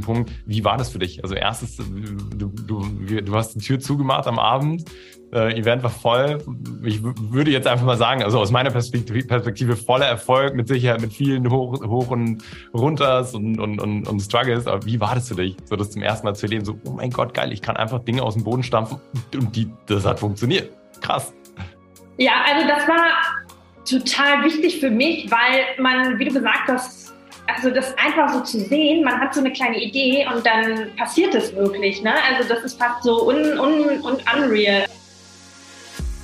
Punkt. Wie war das für dich? Also erstes, du, du, du hast die Tür zugemacht am Abend, äh, Event war voll. Ich würde jetzt einfach mal sagen, also aus meiner Perspektive, Perspektive voller Erfolg, mit Sicherheit mit vielen Hoch, Hoch und Runters und, und, und, und Struggles. Aber wie war das für dich, so das zum ersten Mal zu erleben? So, oh mein Gott, geil, ich kann einfach Dinge aus dem Boden stampfen und die, das hat funktioniert. Krass. Ja, also das war total wichtig für mich, weil man, wie du gesagt hast, also das einfach so zu sehen, man hat so eine kleine Idee und dann passiert es wirklich. Ne? Also das ist fast so un, un, un unreal.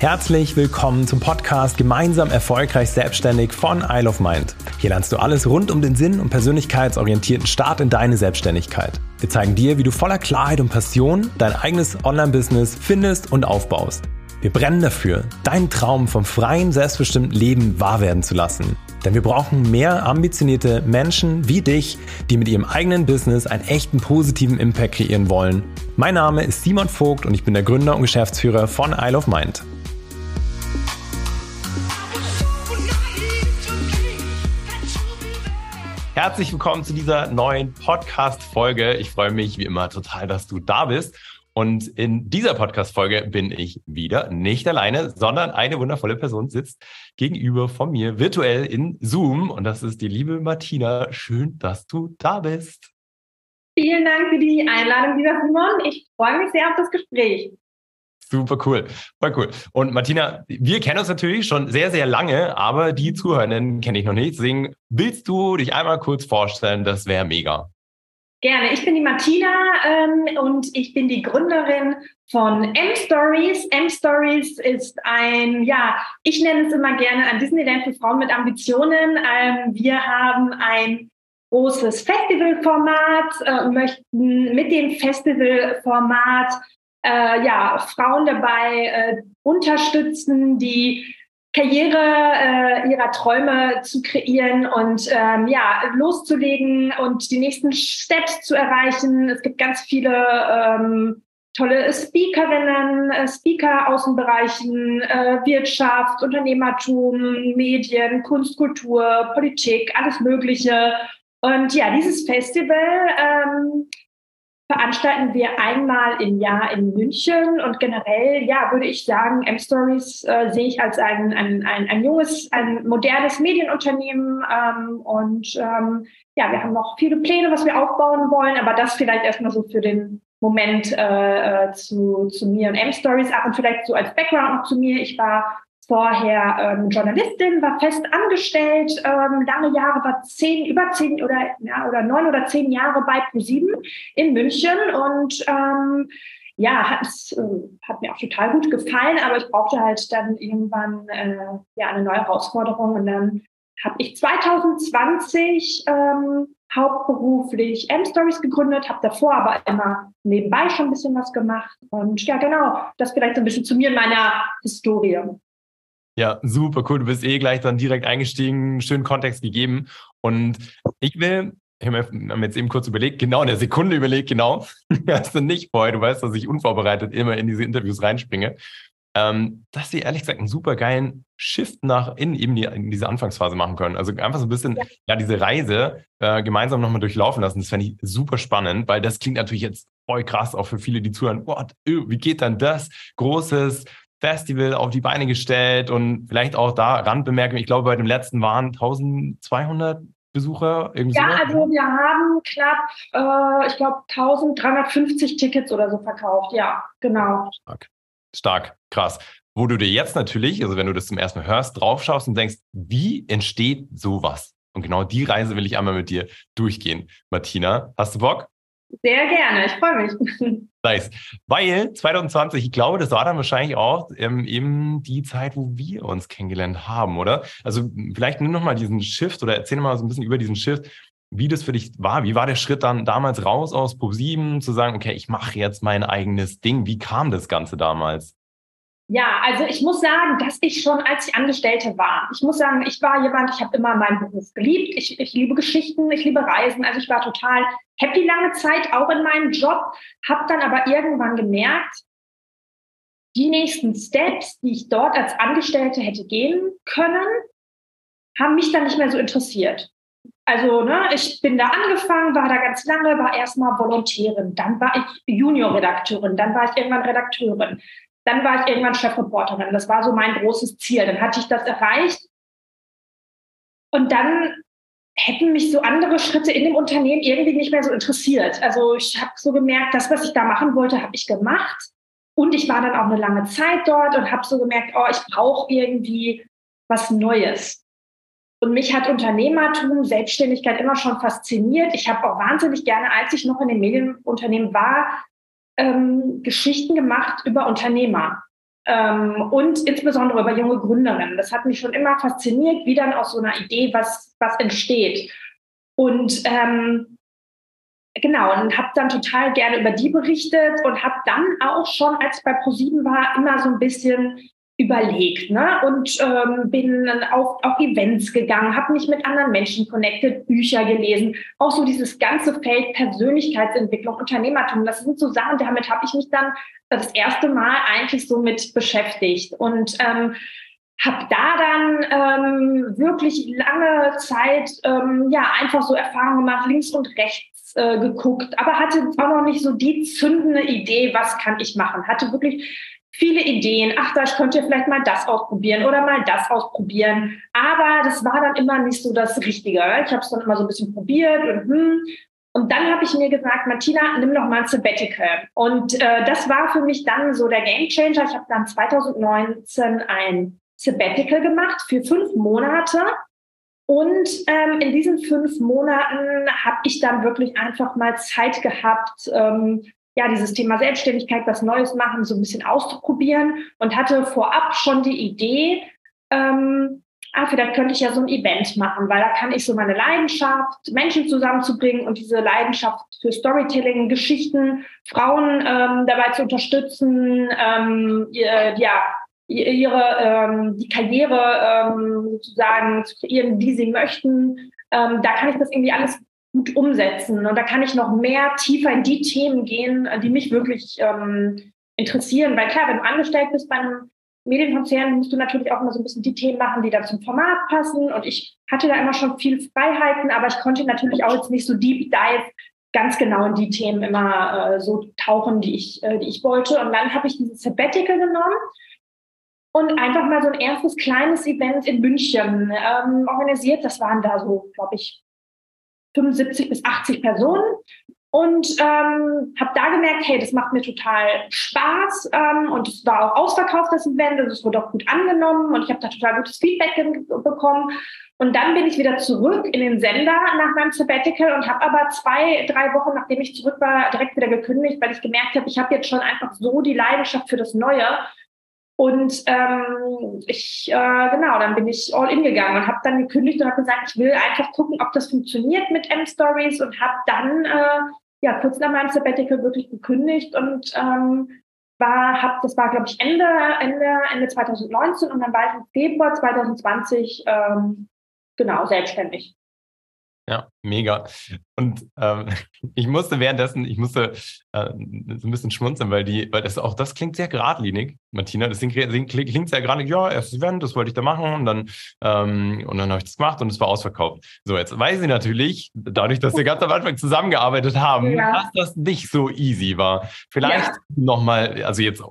Herzlich willkommen zum Podcast Gemeinsam erfolgreich selbstständig von Isle of Mind. Hier lernst du alles rund um den Sinn und persönlichkeitsorientierten Start in deine Selbstständigkeit. Wir zeigen dir, wie du voller Klarheit und Passion dein eigenes Online-Business findest und aufbaust. Wir brennen dafür, deinen Traum vom freien, selbstbestimmten Leben wahr werden zu lassen. Denn wir brauchen mehr ambitionierte Menschen wie dich, die mit ihrem eigenen Business einen echten positiven Impact kreieren wollen. Mein Name ist Simon Vogt und ich bin der Gründer und Geschäftsführer von Isle of Mind. Herzlich willkommen zu dieser neuen Podcast-Folge. Ich freue mich wie immer total, dass du da bist. Und in dieser Podcast-Folge bin ich wieder nicht alleine, sondern eine wundervolle Person sitzt gegenüber von mir virtuell in Zoom. Und das ist die liebe Martina. Schön, dass du da bist. Vielen Dank für die Einladung, lieber Simon. Ich freue mich sehr auf das Gespräch. Super cool, voll cool. Und Martina, wir kennen uns natürlich schon sehr, sehr lange, aber die Zuhörenden kenne ich noch nicht. Deswegen willst du dich einmal kurz vorstellen, das wäre mega. Gerne. Ich bin die Martina ähm, und ich bin die Gründerin von M-Stories. M-Stories ist ein, ja, ich nenne es immer gerne ein Disneyland für Frauen mit Ambitionen. Ähm, wir haben ein großes Festivalformat äh, möchten mit dem Festivalformat äh, ja, Frauen dabei äh, unterstützen, die Karriere äh, ihrer Träume zu kreieren und ähm, ja, loszulegen und die nächsten Steps zu erreichen. Es gibt ganz viele ähm, tolle Speakerinnen, äh, Speaker aus den Bereichen äh, Wirtschaft, Unternehmertum, Medien, Kunst, Kultur, Politik, alles Mögliche. Und ja, dieses Festival ähm, veranstalten wir einmal im Jahr in München und generell, ja, würde ich sagen, M-Stories äh, sehe ich als ein, ein, ein, ein junges, ein modernes Medienunternehmen ähm, und ähm, ja, wir haben noch viele Pläne, was wir aufbauen wollen, aber das vielleicht erstmal so für den Moment äh, äh zu, zu mir und M-Stories ab und vielleicht so als Background noch zu mir. Ich war vorher ähm, Journalistin, war fest angestellt, ähm, lange Jahre, war zehn, über zehn oder, ja, oder neun oder zehn Jahre bei ProSieben in München und ähm, ja, es, äh, hat mir auch total gut gefallen, aber ich brauchte halt dann irgendwann äh, ja eine neue Herausforderung und dann habe ich 2020 ähm, hauptberuflich M-Stories gegründet, habe davor aber immer nebenbei schon ein bisschen was gemacht und ja genau, das vielleicht so ein bisschen zu mir in meiner Historie. Ja, super cool. Du bist eh gleich dann direkt eingestiegen, schönen Kontext gegeben. Und ich will, ich habe mir jetzt eben kurz überlegt, genau in der Sekunde überlegt, genau, hast du nicht vorher, du weißt, dass ich unvorbereitet immer in diese Interviews reinspringe, ähm, dass sie ehrlich gesagt einen super geilen Shift nach in eben die, in diese Anfangsphase machen können. Also einfach so ein bisschen, ja, ja diese Reise äh, gemeinsam nochmal durchlaufen lassen. Das fände ich super spannend, weil das klingt natürlich jetzt voll krass, auch für viele, die zuhören. What, wie geht dann das? Großes, Festival auf die Beine gestellt und vielleicht auch da Randbemerkung, ich glaube, bei dem letzten waren 1200 Besucher. Irgendwie ja, so. also wir haben knapp, äh, ich glaube, 1350 Tickets oder so verkauft. Ja, genau. Stark. Stark, krass. Wo du dir jetzt natürlich, also wenn du das zum ersten Mal hörst, draufschaust und denkst, wie entsteht sowas? Und genau die Reise will ich einmal mit dir durchgehen. Martina, hast du Bock? Sehr gerne, ich freue mich. Nice. Weil 2020, ich glaube, das war dann wahrscheinlich auch ähm, eben die Zeit, wo wir uns kennengelernt haben, oder? Also vielleicht nimm nochmal diesen Shift oder erzähl mal so ein bisschen über diesen Shift, wie das für dich war. Wie war der Schritt dann damals raus aus Pro7 zu sagen, okay, ich mache jetzt mein eigenes Ding? Wie kam das Ganze damals? Ja, also ich muss sagen, dass ich schon, als ich Angestellte war, ich muss sagen, ich war jemand, ich habe immer meinen Beruf geliebt. Ich, ich liebe Geschichten, ich liebe Reisen. Also ich war total happy lange Zeit, auch in meinem Job, habe dann aber irgendwann gemerkt, die nächsten Steps, die ich dort als Angestellte hätte gehen können, haben mich dann nicht mehr so interessiert. also ne, ich bin da angefangen, war da ganz lange, war erstmal Volontärin, dann war ich Juniorredakteurin, dann war ich irgendwann Redakteurin, dann war ich irgendwann Chefreporterin. Das war so mein großes Ziel. Dann hatte ich das erreicht. Und dann hätten mich so andere Schritte in dem Unternehmen irgendwie nicht mehr so interessiert. Also ich habe so gemerkt, das, was ich da machen wollte, habe ich gemacht. Und ich war dann auch eine lange Zeit dort und habe so gemerkt, oh, ich brauche irgendwie was Neues. Und mich hat Unternehmertum, Selbstständigkeit immer schon fasziniert. Ich habe auch wahnsinnig gerne, als ich noch in den Medienunternehmen war, ähm, Geschichten gemacht über Unternehmer ähm, und insbesondere über junge Gründerinnen. Das hat mich schon immer fasziniert, wie dann aus so einer Idee was, was entsteht. Und ähm, genau, und habe dann total gerne über die berichtet und habe dann auch schon, als ich bei ProSieben war, immer so ein bisschen überlegt ne? und ähm, bin auf, auf Events gegangen, habe mich mit anderen Menschen connected, Bücher gelesen, auch so dieses ganze Feld Persönlichkeitsentwicklung, Unternehmertum, das sind so Sachen, damit habe ich mich dann das erste Mal eigentlich so mit beschäftigt und ähm, habe da dann ähm, wirklich lange Zeit ähm, ja einfach so Erfahrungen gemacht, links und rechts äh, geguckt, aber hatte auch noch nicht so die zündende Idee, was kann ich machen. Hatte wirklich viele Ideen. Ach, da ich könnte vielleicht mal das ausprobieren oder mal das ausprobieren. Aber das war dann immer nicht so das Richtige. Ich habe es dann immer so ein bisschen probiert und hm. Und dann habe ich mir gesagt, Martina, nimm doch mal ein Sabbatical. Und äh, das war für mich dann so der Game Changer. Ich habe dann 2019 ein Sabbatical gemacht für fünf Monate. Und ähm, in diesen fünf Monaten habe ich dann wirklich einfach mal Zeit gehabt, ähm, ja, dieses Thema Selbstständigkeit, was Neues machen, so ein bisschen auszuprobieren und hatte vorab schon die Idee, ähm, ah, vielleicht könnte ich ja so ein Event machen, weil da kann ich so meine Leidenschaft, Menschen zusammenzubringen und diese Leidenschaft für Storytelling, Geschichten, Frauen ähm, dabei zu unterstützen, ähm, ihr, ja, ihre ähm, die Karriere ähm, sozusagen zu kreieren, die sie möchten. Ähm, da kann ich das irgendwie alles gut umsetzen. Und da kann ich noch mehr tiefer in die Themen gehen, die mich wirklich ähm, interessieren. Weil klar, wenn du angestellt bist bei einem Medienkonzern, musst du natürlich auch immer so ein bisschen die Themen machen, die da zum Format passen. Und ich hatte da immer schon viel Freiheiten, aber ich konnte natürlich auch jetzt nicht so deep dive ganz genau in die Themen immer äh, so tauchen, die ich, äh, die ich wollte. Und dann habe ich dieses Sabbatical genommen und einfach mal so ein erstes kleines Event in München ähm, organisiert. Das waren da so, glaube ich, 75 bis 80 Personen und ähm, habe da gemerkt, hey, das macht mir total Spaß ähm, und es war auch ausverkauft, das Event, und es wurde auch gut angenommen und ich habe da total gutes Feedback bekommen. Und dann bin ich wieder zurück in den Sender nach meinem Sabbatical und habe aber zwei, drei Wochen, nachdem ich zurück war, direkt wieder gekündigt, weil ich gemerkt habe, ich habe jetzt schon einfach so die Leidenschaft für das Neue und ähm, ich, äh, genau, dann bin ich all in gegangen und habe dann gekündigt und habe gesagt, ich will einfach gucken, ob das funktioniert mit M-Stories und habe dann äh, ja kurz nach meinem Sabbatical wirklich gekündigt und ähm, war, hab, das war glaube ich Ende, Ende, Ende 2019 und dann war ich im Februar 2020 ähm, genau selbstständig. Ja, mega. Und ähm, ich musste währenddessen, ich musste äh, so ein bisschen schmunzeln, weil die, weil das auch, das klingt sehr geradlinig, Martina. Das klingt, klingt sehr geradlinig, ja, erstes Event, das wollte ich da machen und dann, ähm, und dann habe ich das gemacht und es war ausverkauft. So, jetzt weiß ich natürlich, dadurch, dass wir ganz am Anfang zusammengearbeitet haben, ja. dass das nicht so easy war. Vielleicht ja. nochmal, also jetzt,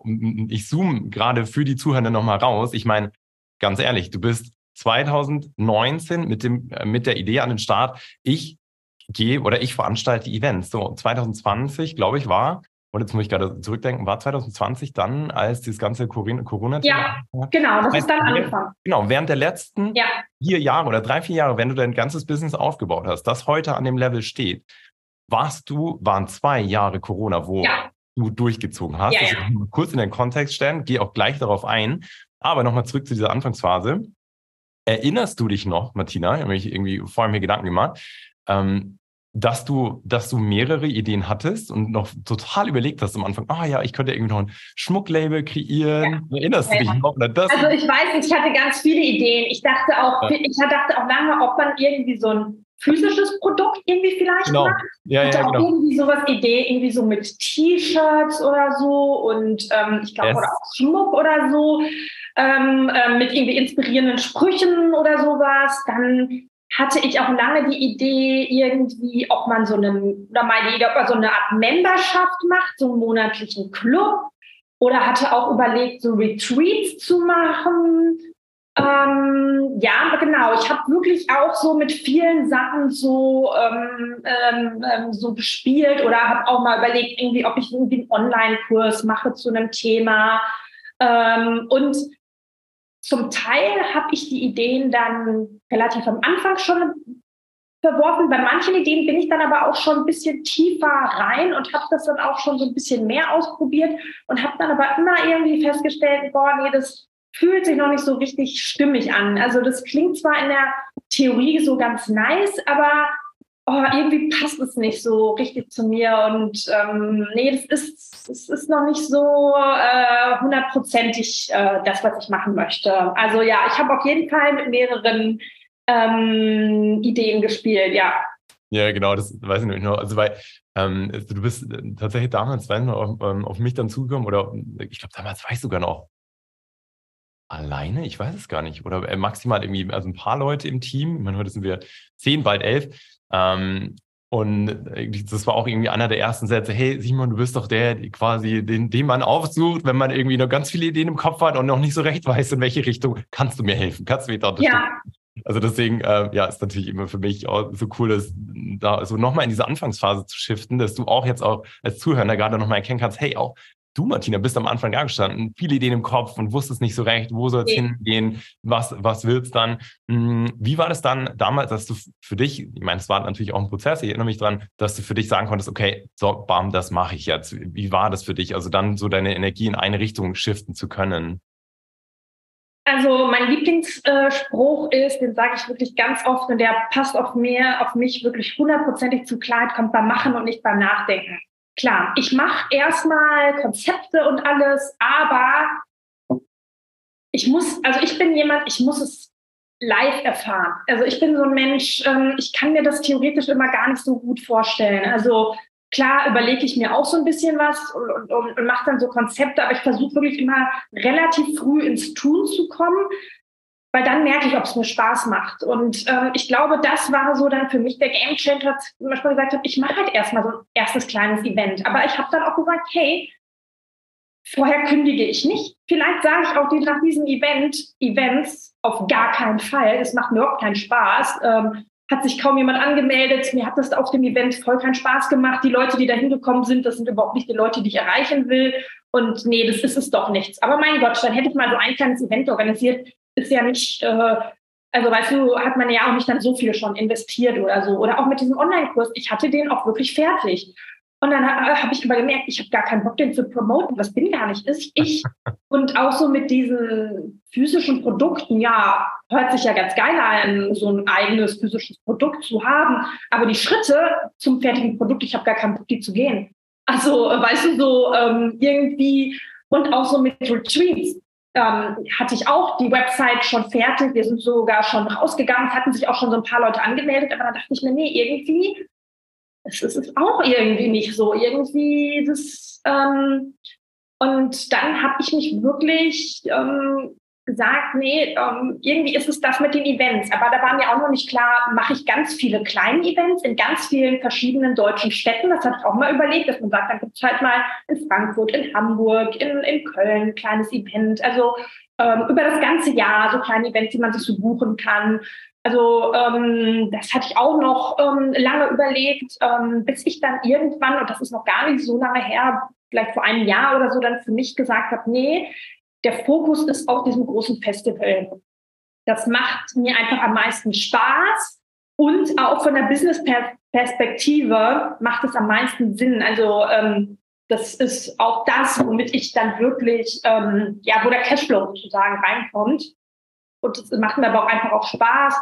ich zoome gerade für die Zuhörer nochmal raus. Ich meine, ganz ehrlich, du bist 2019 mit, dem, äh, mit der Idee an den Start, ich gehe oder ich veranstalte Events. So 2020, glaube ich, war, und jetzt muss ich gerade zurückdenken, war 2020 dann, als das ganze Corona-Thema? Ja, genau, das ist dann angefangen. Genau, während der letzten ja. vier Jahre oder drei, vier Jahre, wenn du dein ganzes Business aufgebaut hast, das heute an dem Level steht, warst du, waren zwei Jahre Corona, wo ja. du durchgezogen hast. Ja, ja. Also kurz in den Kontext stellen, gehe auch gleich darauf ein. Aber nochmal zurück zu dieser Anfangsphase. Erinnerst du dich noch, Martina, ich habe mich irgendwie vorher mir Gedanken gemacht, ähm, dass du, dass du mehrere Ideen hattest und noch total überlegt hast am Anfang, ah ja, ich könnte irgendwie noch ein Schmucklabel kreieren. Ja. Erinnerst du dich noch? Das also ich weiß, ich hatte ganz viele Ideen. Ich dachte auch, ja. ich dachte auch lange, ob man irgendwie so ein physisches Produkt irgendwie vielleicht genau. macht. Ja, hatte ja, auch genau. irgendwie sowas Idee, irgendwie so mit T-Shirts oder so und ähm, ich glaube yes. oder auch Schmuck oder so ähm, äh, mit irgendwie inspirierenden Sprüchen oder sowas. Dann hatte ich auch lange die Idee, irgendwie, ob man so einen, oder meine Idee, ob man so eine Art Memberschaft macht, so einen monatlichen Club. Oder hatte auch überlegt, so Retreats zu machen. Ähm, ja, genau. Ich habe wirklich auch so mit vielen Sachen so, ähm, ähm, ähm so gespielt oder habe auch mal überlegt, irgendwie, ob ich irgendwie einen Online-Kurs mache zu einem Thema. Ähm, und zum Teil habe ich die Ideen dann relativ am Anfang schon verworfen. Bei manchen Ideen bin ich dann aber auch schon ein bisschen tiefer rein und habe das dann auch schon so ein bisschen mehr ausprobiert und habe dann aber immer irgendwie festgestellt, boah, nee, das fühlt sich noch nicht so richtig stimmig an. Also das klingt zwar in der Theorie so ganz nice, aber oh, irgendwie passt es nicht so richtig zu mir und ähm, nee, das ist, das ist noch nicht so äh, hundertprozentig äh, das, was ich machen möchte. Also ja, ich habe auf jeden Fall mit mehreren ähm, Ideen gespielt, ja. Ja, genau, das weiß ich nicht noch. Also, weil ähm, du bist tatsächlich damals, auf, ähm, auf mich dann zugekommen oder ich glaube, damals war ich sogar noch alleine, ich weiß es gar nicht. Oder äh, maximal irgendwie, also ein paar Leute im Team. Ich meine, heute sind wir zehn, bald elf. Ähm, und das war auch irgendwie einer der ersten Sätze, hey Simon, du bist doch der, quasi, den, den man aufsucht, wenn man irgendwie noch ganz viele Ideen im Kopf hat und noch nicht so recht weiß, in welche Richtung. Kannst du mir helfen? Kannst du mir da unterstützen? Ja. Also deswegen, äh, ja, ist natürlich immer für mich auch so cool, dass da so nochmal in diese Anfangsphase zu shiften, dass du auch jetzt auch als Zuhörer gerade nochmal erkennen kannst, hey, auch Du, Martina, bist am Anfang da gestanden, viele Ideen im Kopf und wusstest nicht so recht, wo soll es okay. hingehen, was, was willst dann. Hm, wie war das dann damals, dass du für dich, ich meine, es war natürlich auch ein Prozess, ich erinnere mich dran, dass du für dich sagen konntest, okay, so, bam, das mache ich jetzt. Wie war das für dich? Also dann so deine Energie in eine Richtung shiften zu können? Also mein Lieblingsspruch ist, den sage ich wirklich ganz oft und der passt auf mir, auf mich wirklich hundertprozentig zu Klarheit, kommt beim Machen und nicht beim Nachdenken klar, ich mache erstmal Konzepte und alles, aber ich muss, also ich bin jemand, ich muss es live erfahren. Also ich bin so ein Mensch, ähm, ich kann mir das theoretisch immer gar nicht so gut vorstellen. Also klar überlege ich mir auch so ein bisschen was und, und, und mache dann so Konzepte, aber ich versuche wirklich immer relativ früh ins Tun zu kommen, weil dann merke ich, ob es mir Spaß macht. Und ähm, ich glaube, das war so dann für mich der Game Changer, als ich manchmal gesagt habe, ich mache halt erstmal so ein erstes kleines Event. Aber ich habe dann auch gesagt, hey, vorher kündige ich nicht. Vielleicht sage ich auch die, nach diesem Event, Events auf gar keinen Fall. Es macht mir überhaupt keinen Spaß. Ähm, hat sich kaum jemand angemeldet. Mir hat das auf dem Event voll keinen Spaß gemacht. Die Leute, die da hingekommen sind, das sind überhaupt nicht die Leute, die ich erreichen will. Und nee, das ist es doch nichts. Aber mein Gott, dann hätte ich mal so ein kleines Event organisiert, ist ja nicht, äh, also weißt du, hat man ja auch nicht dann so viel schon investiert oder so. Oder auch mit diesem Online-Kurs, ich hatte den auch wirklich fertig. Und dann äh, habe ich aber gemerkt, ich habe gar keinen Bock, den zu promoten. Das bin gar nicht ich. ich. Und auch so mit diesen physischen Produkten, ja, hört sich ja ganz geil an, so ein eigenes physisches Produkt zu haben. Aber die Schritte zum fertigen Produkt, ich habe gar keinen Bock, die zu gehen. Also, weißt du, so ähm, irgendwie und auch so mit Retreats ähm, hatte ich auch die Website schon fertig. Wir sind sogar schon rausgegangen, es hatten sich auch schon so ein paar Leute angemeldet, aber dann dachte ich mir, nee, irgendwie, es ist auch irgendwie nicht so. Irgendwie das, ähm, und dann habe ich mich wirklich ähm, gesagt, nee, ähm, irgendwie ist es das mit den Events. Aber da war mir auch noch nicht klar, mache ich ganz viele kleine Events in ganz vielen verschiedenen deutschen Städten. Das hatte ich auch mal überlegt, dass man sagt, dann gibt es halt mal in Frankfurt, in Hamburg, in, in Köln ein kleines Event. Also ähm, über das ganze Jahr so kleine Events, die man sich so buchen kann. Also ähm, das hatte ich auch noch ähm, lange überlegt, ähm, bis ich dann irgendwann, und das ist noch gar nicht so lange her, vielleicht vor einem Jahr oder so, dann für mich gesagt habe, nee, der Fokus ist auf diesem großen Festival. Das macht mir einfach am meisten Spaß und auch von der Business-Perspektive macht es am meisten Sinn. Also ähm, das ist auch das, womit ich dann wirklich, ähm, ja, wo der Cashflow sozusagen reinkommt. Und es macht mir aber auch einfach auch Spaß.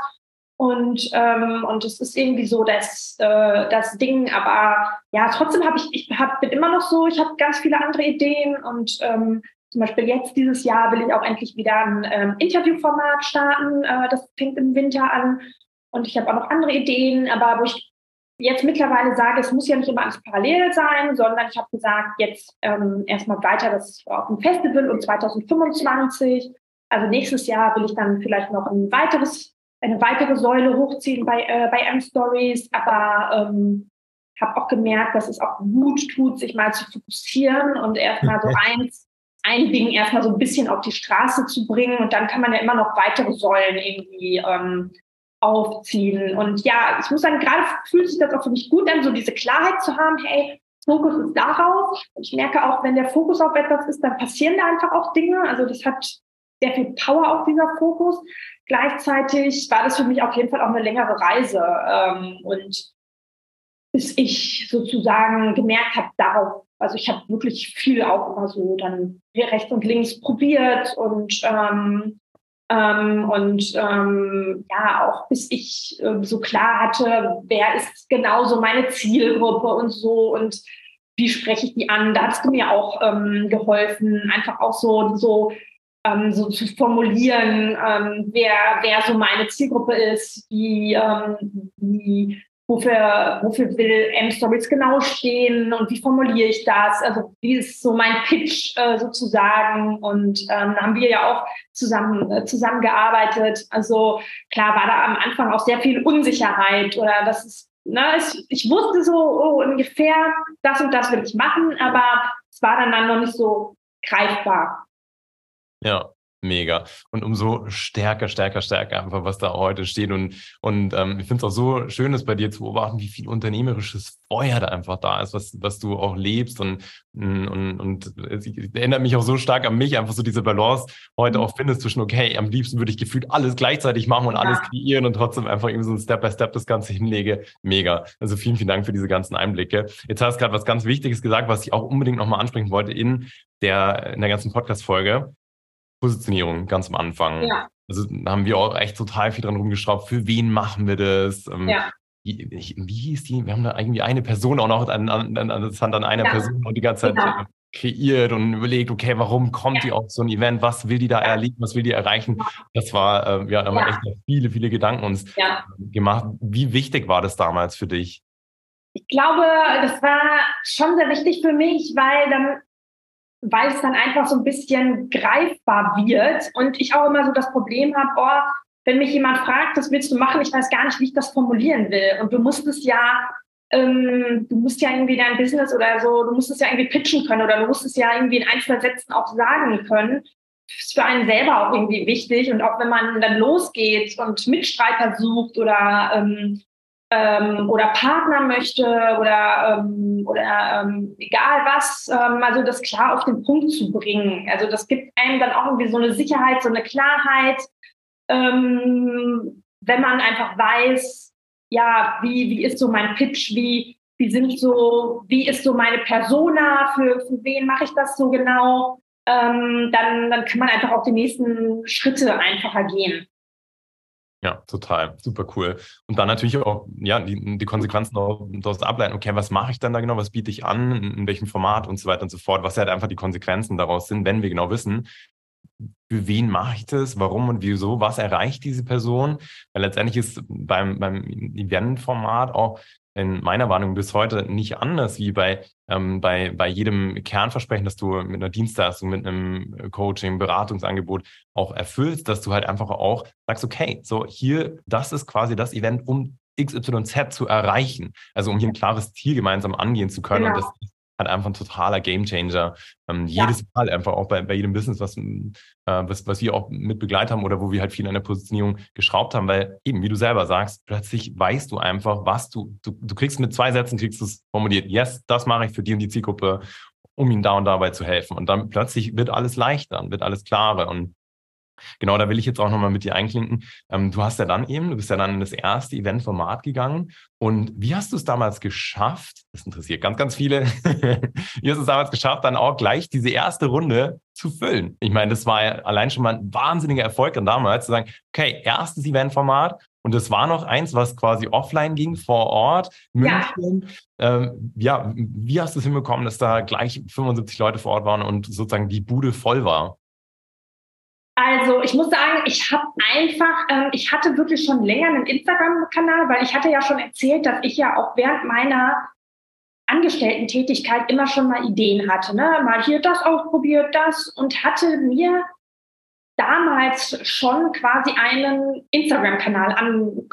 Und, ähm, und es ist irgendwie so das, äh, das Ding. Aber ja, trotzdem habe ich, ich hab, bin immer noch so, ich habe ganz viele andere Ideen und ähm, zum Beispiel jetzt dieses Jahr will ich auch endlich wieder ein ähm, Interviewformat starten. Äh, das fängt im Winter an. Und ich habe auch noch andere Ideen, aber wo ich jetzt mittlerweile sage, es muss ja nicht immer alles parallel sein, sondern ich habe gesagt, jetzt ähm, erstmal weiter das auf dem Festival und 2025. Also nächstes Jahr will ich dann vielleicht noch ein weiteres eine weitere Säule hochziehen bei, äh, bei M-Stories, aber ähm, habe auch gemerkt, dass es auch gut tut, sich mal zu fokussieren und erstmal so eins, ein Ding erstmal so ein bisschen auf die Straße zu bringen und dann kann man ja immer noch weitere Säulen irgendwie ähm, aufziehen. Und ja, ich muss sagen, gerade fühlt sich das auch für mich gut an, so diese Klarheit zu haben, hey, Fokus ist darauf. Und ich merke auch, wenn der Fokus auf etwas ist, dann passieren da einfach auch Dinge. Also das hat sehr viel Power auf dieser Fokus. Gleichzeitig war das für mich auf jeden Fall auch eine längere Reise. Ähm, und bis ich sozusagen gemerkt habe, darauf, also ich habe wirklich viel auch immer so dann rechts und links probiert und ähm, ähm, und ähm, ja, auch bis ich äh, so klar hatte, wer ist genau so meine Zielgruppe und so und wie spreche ich die an, da hast du mir auch ähm, geholfen, einfach auch so, so, ähm, so zu formulieren, ähm, wer, wer so meine Zielgruppe ist, wie, ähm, wie wofür, wofür will M-Stories genau stehen und wie formuliere ich das? Also wie ist so mein Pitch äh, sozusagen? Und ähm, da haben wir ja auch zusammen äh, zusammengearbeitet. Also klar war da am Anfang auch sehr viel Unsicherheit oder das ist, ne, ich, ich wusste so oh, ungefähr, das und das will ich machen, aber es war dann, dann noch nicht so greifbar. Ja, Mega. Und umso stärker, stärker, stärker einfach, was da heute steht. Und, und ähm, ich finde es auch so schön, es bei dir zu beobachten, wie viel unternehmerisches Feuer da einfach da ist, was, was du auch lebst. Und, und, und es erinnert mich auch so stark an mich, einfach so diese Balance heute mhm. auch findest zwischen, okay, am liebsten würde ich gefühlt alles gleichzeitig machen und ja. alles kreieren und trotzdem einfach eben so ein Step by Step das Ganze hinlege. Mega. Also vielen, vielen Dank für diese ganzen Einblicke. Jetzt hast du gerade was ganz Wichtiges gesagt, was ich auch unbedingt nochmal ansprechen wollte in der, in der ganzen Podcast-Folge. Positionierung ganz am Anfang. Ja. Also da haben wir auch echt total viel dran rumgeschraubt. Für wen machen wir das? Ähm, ja. Wie, wie, hieß die? Wir haben da irgendwie eine Person auch noch an, an, an, an einer ja. Person und die ganze Zeit genau. kreiert und überlegt, okay, warum kommt ja. die auf so ein Event? Was will die da erleben? Was will die erreichen? Das war, äh, ja, da haben wir echt viele, viele Gedanken uns gemacht. Wie wichtig war das damals für dich? Ich glaube, das war schon sehr wichtig für mich, weil dann weil es dann einfach so ein bisschen greifbar wird und ich auch immer so das Problem habe, oh, wenn mich jemand fragt, was willst du machen, ich weiß gar nicht, wie ich das formulieren will. Und du musst es ja, ähm, du musst ja irgendwie dein Business oder so, du musst es ja irgendwie pitchen können oder du musst es ja irgendwie in ein, zwei Sätzen auch sagen können. Das ist für einen selber auch irgendwie wichtig. Und auch wenn man dann losgeht und Mitstreiter sucht oder ähm, ähm, oder Partner möchte oder, ähm, oder ähm, egal was, ähm, also das klar auf den Punkt zu bringen. Also das gibt einem dann auch irgendwie so eine Sicherheit, so eine Klarheit, ähm, wenn man einfach weiß, ja, wie, wie ist so mein Pitch, wie, wie sind so, wie ist so meine Persona, für, für wen mache ich das so genau, ähm, dann, dann kann man einfach auch die nächsten Schritte einfacher gehen. Ja, total. Super cool. Und dann natürlich auch, ja, die, die Konsequenzen daraus ableiten, okay, was mache ich dann da genau, was biete ich an, in, in, welchem Format und so weiter und so fort, was halt einfach die Konsequenzen daraus sind, wenn wir genau wissen, für wen mache ich das, warum und wieso, was erreicht diese Person. Weil letztendlich ist beim, beim Event-Format auch in meiner Warnung bis heute nicht anders wie bei, ähm, bei, bei jedem Kernversprechen, das du mit einer Dienstleistung, mit einem Coaching, Beratungsangebot auch erfüllst, dass du halt einfach auch sagst, okay, so hier, das ist quasi das Event, um XYZ zu erreichen. Also um hier ein klares Ziel gemeinsam angehen zu können. Genau. Und das halt einfach ein totaler Gamechanger. Ähm, ja. Jedes Mal einfach auch bei, bei jedem Business, was, äh, was, was wir auch mit begleitet haben oder wo wir halt viel an der Positionierung geschraubt haben, weil eben, wie du selber sagst, plötzlich weißt du einfach, was du, du, du kriegst mit zwei Sätzen, kriegst du es formuliert, yes, das mache ich für die und die Zielgruppe, um ihnen da und dabei zu helfen. Und dann plötzlich wird alles leichter, wird alles klarer und Genau, da will ich jetzt auch nochmal mit dir einklinken. Ähm, du hast ja dann eben, du bist ja dann in das erste Eventformat gegangen. Und wie hast du es damals geschafft? Das interessiert ganz, ganz viele. wie hast du es damals geschafft, dann auch gleich diese erste Runde zu füllen? Ich meine, das war ja allein schon mal ein wahnsinniger Erfolg dann damals, zu sagen, okay, erstes Eventformat. Und das war noch eins, was quasi offline ging, vor Ort, München. Ja, ähm, ja wie hast du es hinbekommen, dass da gleich 75 Leute vor Ort waren und sozusagen die Bude voll war? Also ich muss sagen, ich habe einfach, ähm, ich hatte wirklich schon länger einen Instagram-Kanal, weil ich hatte ja schon erzählt, dass ich ja auch während meiner Angestellten-Tätigkeit immer schon mal Ideen hatte. Ne? Mal hier das ausprobiert, das und hatte mir damals schon quasi einen Instagram-Kanal ange,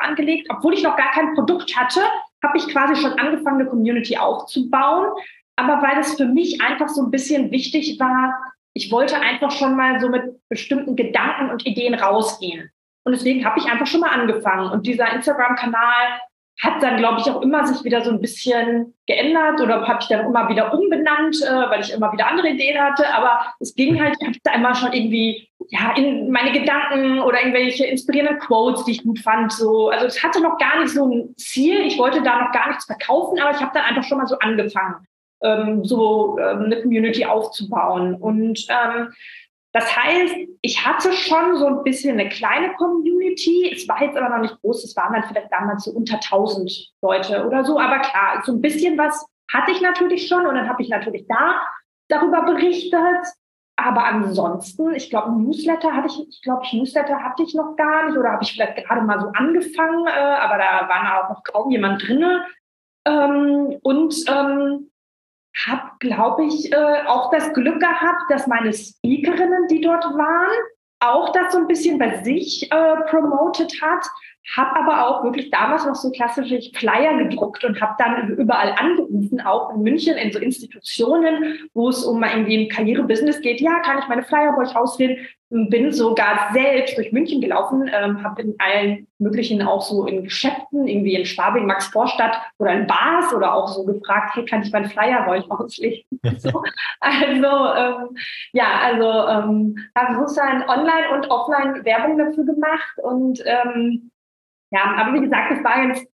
angelegt, obwohl ich noch gar kein Produkt hatte, habe ich quasi schon angefangen, eine Community aufzubauen. Aber weil es für mich einfach so ein bisschen wichtig war, ich wollte einfach schon mal so mit bestimmten Gedanken und Ideen rausgehen. Und deswegen habe ich einfach schon mal angefangen. Und dieser Instagram-Kanal hat dann, glaube ich, auch immer sich wieder so ein bisschen geändert oder habe ich dann immer wieder umbenannt, äh, weil ich immer wieder andere Ideen hatte. Aber es ging halt, ich habe da immer schon irgendwie ja in meine Gedanken oder irgendwelche inspirierenden Quotes, die ich gut fand. So, also es hatte noch gar nicht so ein Ziel. Ich wollte da noch gar nichts verkaufen, aber ich habe dann einfach schon mal so angefangen, ähm, so ähm, eine Community aufzubauen und ähm, das heißt, ich hatte schon so ein bisschen eine kleine Community. Es war jetzt aber noch nicht groß. Es waren dann vielleicht damals so unter 1000 Leute oder so. Aber klar, so ein bisschen was hatte ich natürlich schon. Und dann habe ich natürlich da darüber berichtet. Aber ansonsten, ich glaube, Newsletter hatte ich, ich glaube, Newsletter hatte ich noch gar nicht oder habe ich vielleicht gerade mal so angefangen, äh, aber da war auch noch kaum jemand drinne. Ähm, und ähm, habe, glaube ich, äh, auch das Glück gehabt, dass meine Speakerinnen, die dort waren, auch das so ein bisschen bei sich äh, promoted hat, habe aber auch wirklich damals noch so klassische Flyer gedruckt und habe dann überall angerufen, auch in München in so Institutionen, wo es um irgendwie ein Karrierebusiness geht. Ja, kann ich meine Flyer bei euch auswählen? bin sogar selbst durch München gelaufen, ähm, habe in allen möglichen auch so in Geschäften, irgendwie in Schwabing, Max Vorstadt oder in Bars oder auch so gefragt, hey, kann ich meinen Flyer bei euch auslegen? so. Also ähm, ja, also ähm, habe sozusagen online und offline Werbung dafür gemacht und ähm, ja, aber wie gesagt, das war jetzt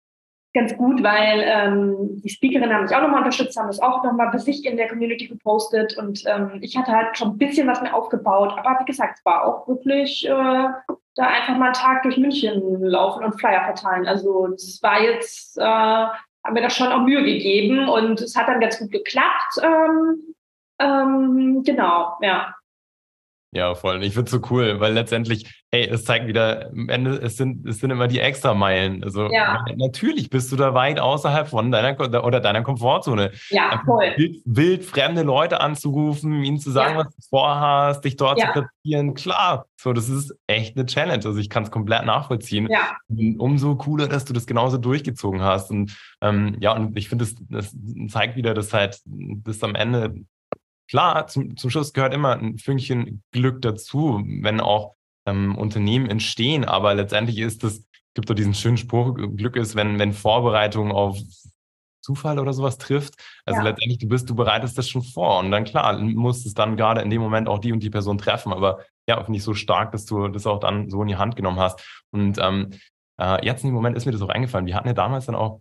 ganz gut, weil ähm, die Speakerinnen haben mich auch nochmal unterstützt, haben das auch nochmal bei sich in der Community gepostet und ähm, ich hatte halt schon ein bisschen was mir aufgebaut. Aber wie gesagt, es war auch wirklich äh, da einfach mal einen Tag durch München laufen und Flyer verteilen. Also es war jetzt, äh, haben wir da schon auch Mühe gegeben und es hat dann ganz gut geklappt. Ähm, ähm, genau, ja. Ja, voll. Ich finde es so cool, weil letztendlich, hey, es zeigt wieder, am Ende, es sind, es sind immer die Extrameilen. Also ja. natürlich bist du da weit außerhalb von deiner oder deiner Komfortzone. Ja, voll. Wild, wild fremde Leute anzurufen, ihnen zu sagen, ja. was du vorhast, dich dort ja. zu platzieren. Klar, so, das ist echt eine Challenge. Also ich kann es komplett nachvollziehen. Ja. Und umso cooler, dass du das genauso durchgezogen hast. Und ähm, ja, und ich finde, das, das zeigt wieder, dass halt das am Ende Klar, zum, zum Schluss gehört immer ein Fünkchen Glück dazu, wenn auch ähm, Unternehmen entstehen, aber letztendlich ist es, gibt doch diesen schönen Spruch, Glück ist, wenn, wenn Vorbereitung auf Zufall oder sowas trifft. Also ja. letztendlich, du bist, du bereitest das schon vor und dann klar, muss es dann gerade in dem Moment auch die und die Person treffen. Aber ja, finde ich so stark, dass du das auch dann so in die Hand genommen hast. Und ähm, äh, jetzt in dem Moment ist mir das auch eingefallen. Wir hatten ja damals dann auch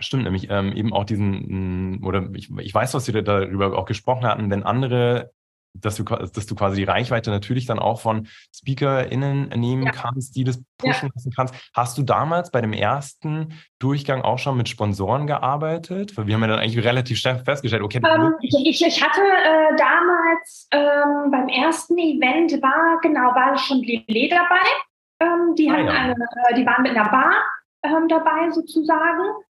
Stimmt, nämlich ähm, eben auch diesen, oder ich, ich weiß, was wir darüber auch gesprochen hatten, wenn andere, dass du, dass du quasi die Reichweite natürlich dann auch von SpeakerInnen nehmen ja. kannst, die das pushen ja. lassen kannst. Hast du damals bei dem ersten Durchgang auch schon mit Sponsoren gearbeitet? Weil wir haben ja dann eigentlich relativ schnell festgestellt, okay. Ähm, ich, ich, hatte äh, damals ähm, beim ersten Event war, genau, war schon Lele dabei. Ähm, die, ah, hatten ja. eine, äh, die waren mit einer Bar ähm, dabei sozusagen.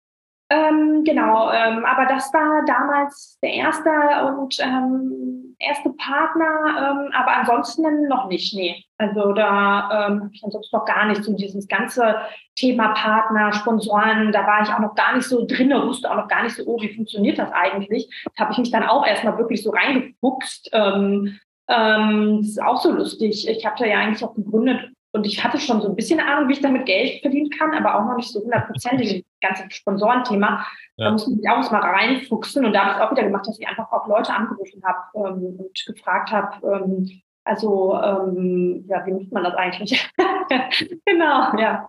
Ähm, genau, ähm, aber das war damals der erste und ähm, erste Partner, ähm, aber ansonsten noch nicht, nee. Also da ähm, habe ich ansonsten noch gar nicht so dieses ganze Thema Partner, Sponsoren, da war ich auch noch gar nicht so drin, wusste auch noch gar nicht so, oh, wie funktioniert das eigentlich? Da habe ich mich dann auch erstmal wirklich so reingefuchst. Ähm, ähm, das ist auch so lustig. Ich habe da ja eigentlich auch gegründet, und ich hatte schon so ein bisschen Ahnung, wie ich damit Geld verdienen kann, aber auch noch nicht so hundertprozentig das ganze Sponsorenthema. Ja. Da muss man sich auch mal reinfuchsen. Und da habe ich auch wieder gemacht, dass ich einfach auch Leute angerufen habe ähm, und gefragt habe, ähm, also ähm, ja, wie macht man das eigentlich? genau, ja.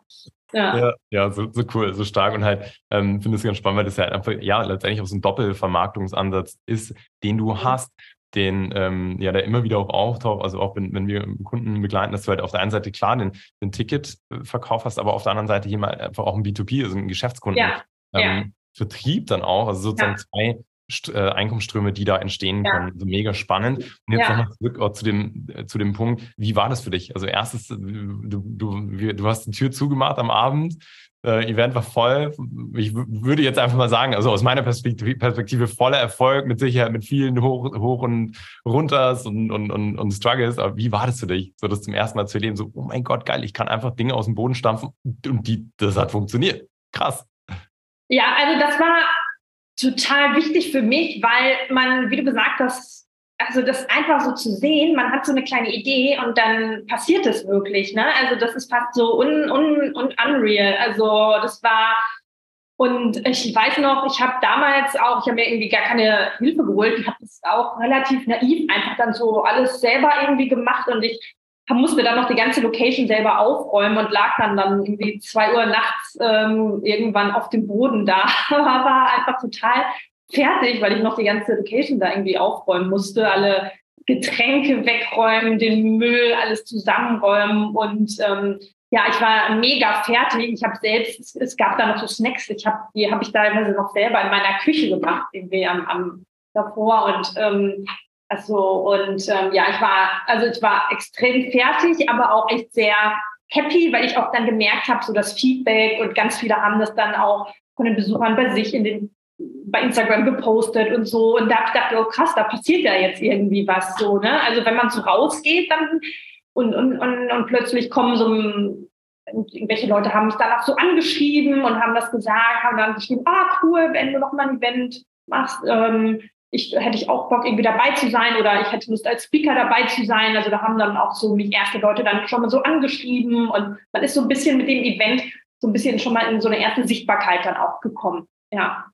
Ja, ja, ja so, so, cool, so stark und halt ähm, finde es ganz spannend, weil das ja einfach, ja, letztendlich auch so ein Doppelvermarktungsansatz ist, den du mhm. hast den, ähm, ja, der immer wieder auch auftaucht, also auch wenn, wenn wir Kunden begleiten, dass du halt auf der einen Seite klar den, den Ticketverkauf hast, aber auf der anderen Seite hier mal einfach auch ein B2B, also ein Geschäftskunden. Ja. Ähm. Vertrieb dann auch, also sozusagen zwei äh, Einkommensströme, die da entstehen ja. können. Also mega spannend. Und jetzt ja. nochmal zurück oh, zu, dem, äh, zu dem Punkt, wie war das für dich? Also erstes, du, du, du hast die Tür zugemacht am Abend, äh, Event war voll. Ich würde jetzt einfach mal sagen, also aus meiner Perspektive, Perspektive voller Erfolg, mit Sicherheit mit vielen Hoch, Hoch und Runters und, und, und, und Struggles. Aber wie war das für dich, so das zum ersten Mal zu erleben? So, oh mein Gott, geil, ich kann einfach Dinge aus dem Boden stampfen und die, das hat funktioniert. Krass. Ja, also das war total wichtig für mich, weil man, wie du gesagt hast, also das einfach so zu sehen, man hat so eine kleine Idee und dann passiert es wirklich. Ne? Also das ist fast so un, un, un unreal. Also das war und ich weiß noch, ich habe damals auch, ich habe mir irgendwie gar keine Hilfe geholt. Ich habe das auch relativ naiv einfach dann so alles selber irgendwie gemacht und ich musste dann noch die ganze Location selber aufräumen und lag dann dann irgendwie zwei Uhr nachts ähm, irgendwann auf dem Boden da. war einfach total fertig, weil ich noch die ganze Location da irgendwie aufräumen musste, alle Getränke wegräumen, den Müll, alles zusammenräumen. Und ähm, ja, ich war mega fertig. Ich habe selbst, es, gab da noch so Snacks, ich habe die habe ich teilweise noch selber in meiner Küche gemacht, irgendwie am, am davor. Und ähm, also und ähm, ja, ich war also ich war extrem fertig, aber auch echt sehr happy, weil ich auch dann gemerkt habe, so das Feedback und ganz viele haben das dann auch von den Besuchern bei sich in den bei Instagram gepostet und so. Und da habe ich oh krass, da passiert ja jetzt irgendwie was so, ne? Also wenn man so rausgeht, dann und, und, und, und plötzlich kommen so irgendwelche Leute haben mich danach so angeschrieben und haben das gesagt, haben dann geschrieben, ah cool, wenn du noch mal ein Event machst, ähm, ich hätte ich auch Bock irgendwie dabei zu sein oder ich hätte Lust als Speaker dabei zu sein. Also da haben dann auch so mich erste Leute dann schon mal so angeschrieben und man ist so ein bisschen mit dem Event so ein bisschen schon mal in so eine erste Sichtbarkeit dann auch gekommen. Ja.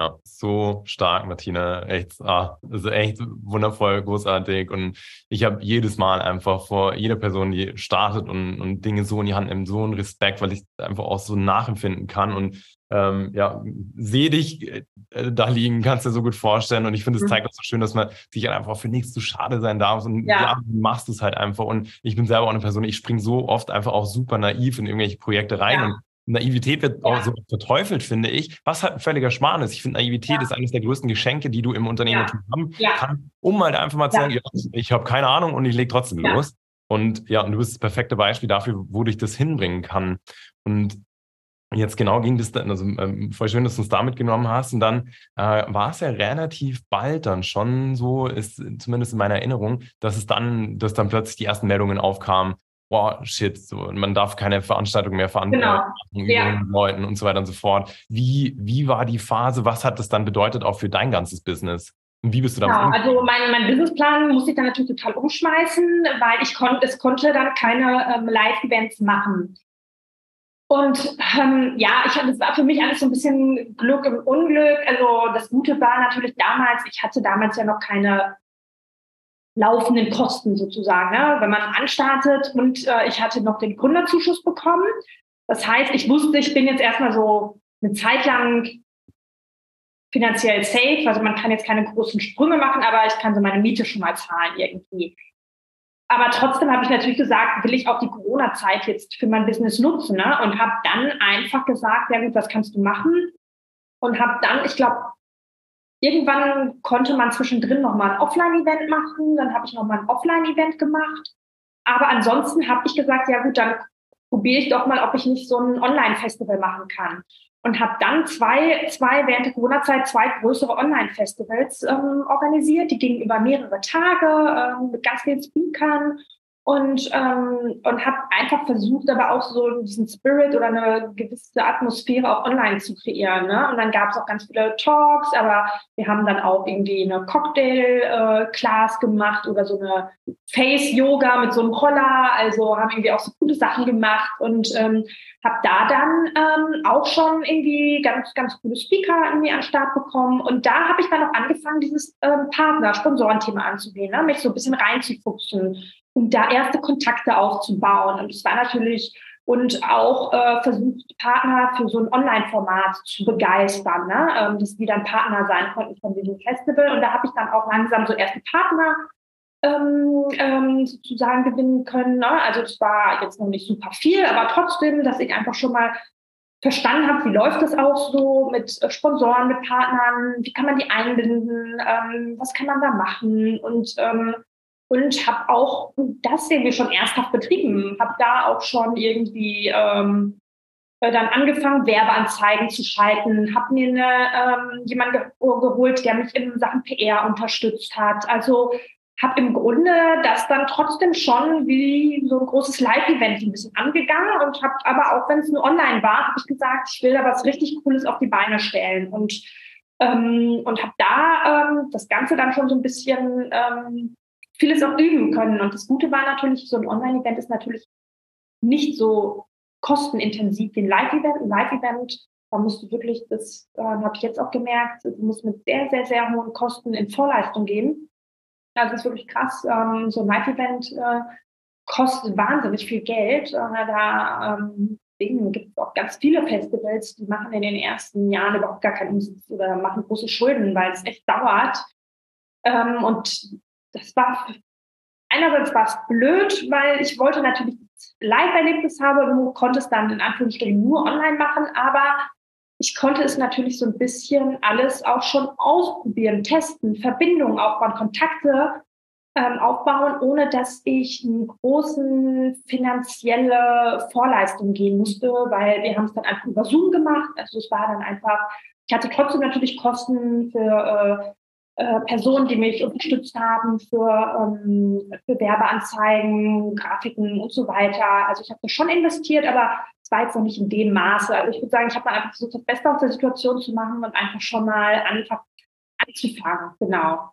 Ja, so stark, Martina. Echt, ah, ist echt wundervoll, großartig. Und ich habe jedes Mal einfach vor jeder Person, die startet und, und Dinge so in die Hand nimmt, so einen Respekt, weil ich einfach auch so nachempfinden kann. Und ähm, ja, sehe dich äh, da liegen, kannst du dir so gut vorstellen. Und ich finde, es mhm. zeigt auch so schön, dass man sich halt einfach für nichts zu schade sein darf. Und ja, ja du machst es halt einfach. Und ich bin selber auch eine Person, ich springe so oft einfach auch super naiv in irgendwelche Projekte rein. Ja. Und Naivität wird auch so verteufelt, finde ich, was halt ein völliger Schmarrn ist. Ich finde, Naivität ja. ist eines der größten Geschenke, die du im Unternehmertum ja. haben ja. kannst, um halt einfach mal zu sagen, ich habe keine Ahnung und ich lege trotzdem los. Und ja, und du bist das perfekte Beispiel dafür, wo dich das hinbringen kann. Und jetzt genau ging das dann, also ähm, voll schön, dass du uns da mitgenommen hast. Und dann äh, war es ja relativ bald dann schon so, ist zumindest in meiner Erinnerung, dass es dann, dass dann plötzlich die ersten Meldungen aufkamen, boah, shit, so, man darf keine Veranstaltung mehr veranstalten genau. über ja. Leuten und so weiter und so fort. Wie, wie war die Phase? Was hat das dann bedeutet auch für dein ganzes Business? Und wie bist du damit? Ja, also mein, mein Businessplan musste ich dann natürlich total umschmeißen, weil ich konnte, es konnte dann keine ähm, Live-Events machen. Und ähm, ja, ich, das war für mich alles so ein bisschen Glück im Unglück. Also das Gute war natürlich damals, ich hatte damals ja noch keine laufenden Kosten sozusagen, ne? wenn man anstartet. Und äh, ich hatte noch den Gründerzuschuss bekommen. Das heißt, ich wusste, ich bin jetzt erstmal so eine Zeit lang finanziell safe. Also man kann jetzt keine großen Sprünge machen, aber ich kann so meine Miete schon mal zahlen irgendwie. Aber trotzdem habe ich natürlich gesagt, will ich auch die Corona-Zeit jetzt für mein Business nutzen ne? und habe dann einfach gesagt, ja gut, was kannst du machen? Und habe dann, ich glaube, Irgendwann konnte man zwischendrin nochmal ein Offline-Event machen, dann habe ich nochmal ein Offline-Event gemacht. Aber ansonsten habe ich gesagt, ja gut, dann probiere ich doch mal, ob ich nicht so ein Online-Festival machen kann. Und habe dann zwei, zwei während der Corona-Zeit zwei größere Online-Festivals ähm, organisiert. Die gingen über mehrere Tage ähm, mit ganz vielen Speakern und, ähm, und habe einfach versucht, aber auch so diesen Spirit oder eine gewisse Atmosphäre auch online zu kreieren. Ne? Und dann gab es auch ganz viele Talks, aber wir haben dann auch irgendwie eine Cocktail-Class äh, gemacht oder so eine Face-Yoga mit so einem Roller. Also haben irgendwie auch so coole Sachen gemacht und ähm, habe da dann ähm, auch schon irgendwie ganz, ganz coole Speaker irgendwie an den Start bekommen. Und da habe ich dann auch angefangen, dieses ähm, Partner-Sponsorenthema anzugehen, ne? mich so ein bisschen reinzufuchsen und da erste Kontakte aufzubauen. Und es war natürlich und auch äh, versucht, Partner für so ein Online-Format zu begeistern, ne? ähm, dass die dann Partner sein konnten von diesem Festival. Und da habe ich dann auch langsam so erste Partner ähm, ähm, sozusagen gewinnen können. Ne? Also es war jetzt noch nicht super viel, aber trotzdem, dass ich einfach schon mal verstanden habe, wie läuft das auch so mit äh, Sponsoren, mit Partnern, wie kann man die einbinden, ähm, was kann man da machen und ähm, und habe auch das irgendwie schon ernsthaft betrieben, habe da auch schon irgendwie ähm, äh, dann angefangen, Werbeanzeigen zu schalten, habe mir eine, ähm, jemanden ge geholt, der mich in Sachen PR unterstützt hat. Also habe im Grunde das dann trotzdem schon wie so ein großes Live-Event ein bisschen angegangen und habe aber auch, wenn es nur online war, habe ich gesagt, ich will da was richtig Cooles auf die Beine stellen und ähm, und habe da ähm, das Ganze dann schon so ein bisschen ähm, vieles auch üben können. Und das Gute war natürlich, so ein Online-Event ist natürlich nicht so kostenintensiv wie ein Live-Event. Ein Live-Event, da musst du wirklich, das äh, habe ich jetzt auch gemerkt, du musst mit sehr, sehr, sehr hohen Kosten in Vorleistung gehen. Also das ist wirklich krass. Ähm, so ein Live-Event äh, kostet wahnsinnig viel Geld. Äh, da ähm, gibt es auch ganz viele Festivals, die machen in den ersten Jahren überhaupt gar keinen Umsatz oder machen große Schulden, weil es echt dauert. Ähm, und das war einerseits war es blöd, weil ich wollte natürlich Live-Erlebnis haben und konnte es dann in Anführungsstrichen nur online machen, aber ich konnte es natürlich so ein bisschen alles auch schon ausprobieren, testen, Verbindungen aufbauen, Kontakte ähm, aufbauen, ohne dass ich eine große finanzielle Vorleistung gehen musste, weil wir haben es dann einfach über Zoom gemacht. Also es war dann einfach, ich hatte trotzdem natürlich Kosten für äh, äh, Personen, die mich unterstützt haben, für, ähm, Grafiken und so weiter. Also ich habe das schon investiert, aber es war jetzt noch nicht in dem Maße. Also ich würde sagen, ich habe einfach versucht, das Beste aus der Situation zu machen und einfach schon mal einfach anzufangen. Genau.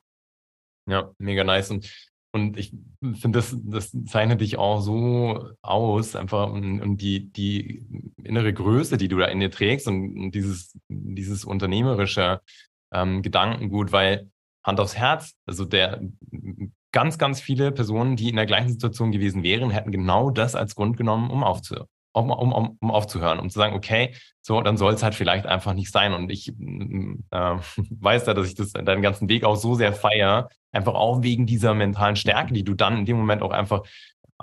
Ja, mega nice. Und, und ich finde, das, das zeichnet dich auch so aus, einfach und, und die, die innere Größe, die du da in dir trägst und, und dieses, dieses unternehmerische ähm, Gedankengut, weil Hand aufs Herz, also der ganz, ganz viele Personen, die in der gleichen Situation gewesen wären, hätten genau das als Grund genommen, um aufzuhören um, um, um aufzuhören, um zu sagen, okay, so, dann soll es halt vielleicht einfach nicht sein. Und ich äh, weiß ja, dass ich das deinen ganzen Weg auch so sehr feiere, einfach auch wegen dieser mentalen Stärke, die du dann in dem Moment auch einfach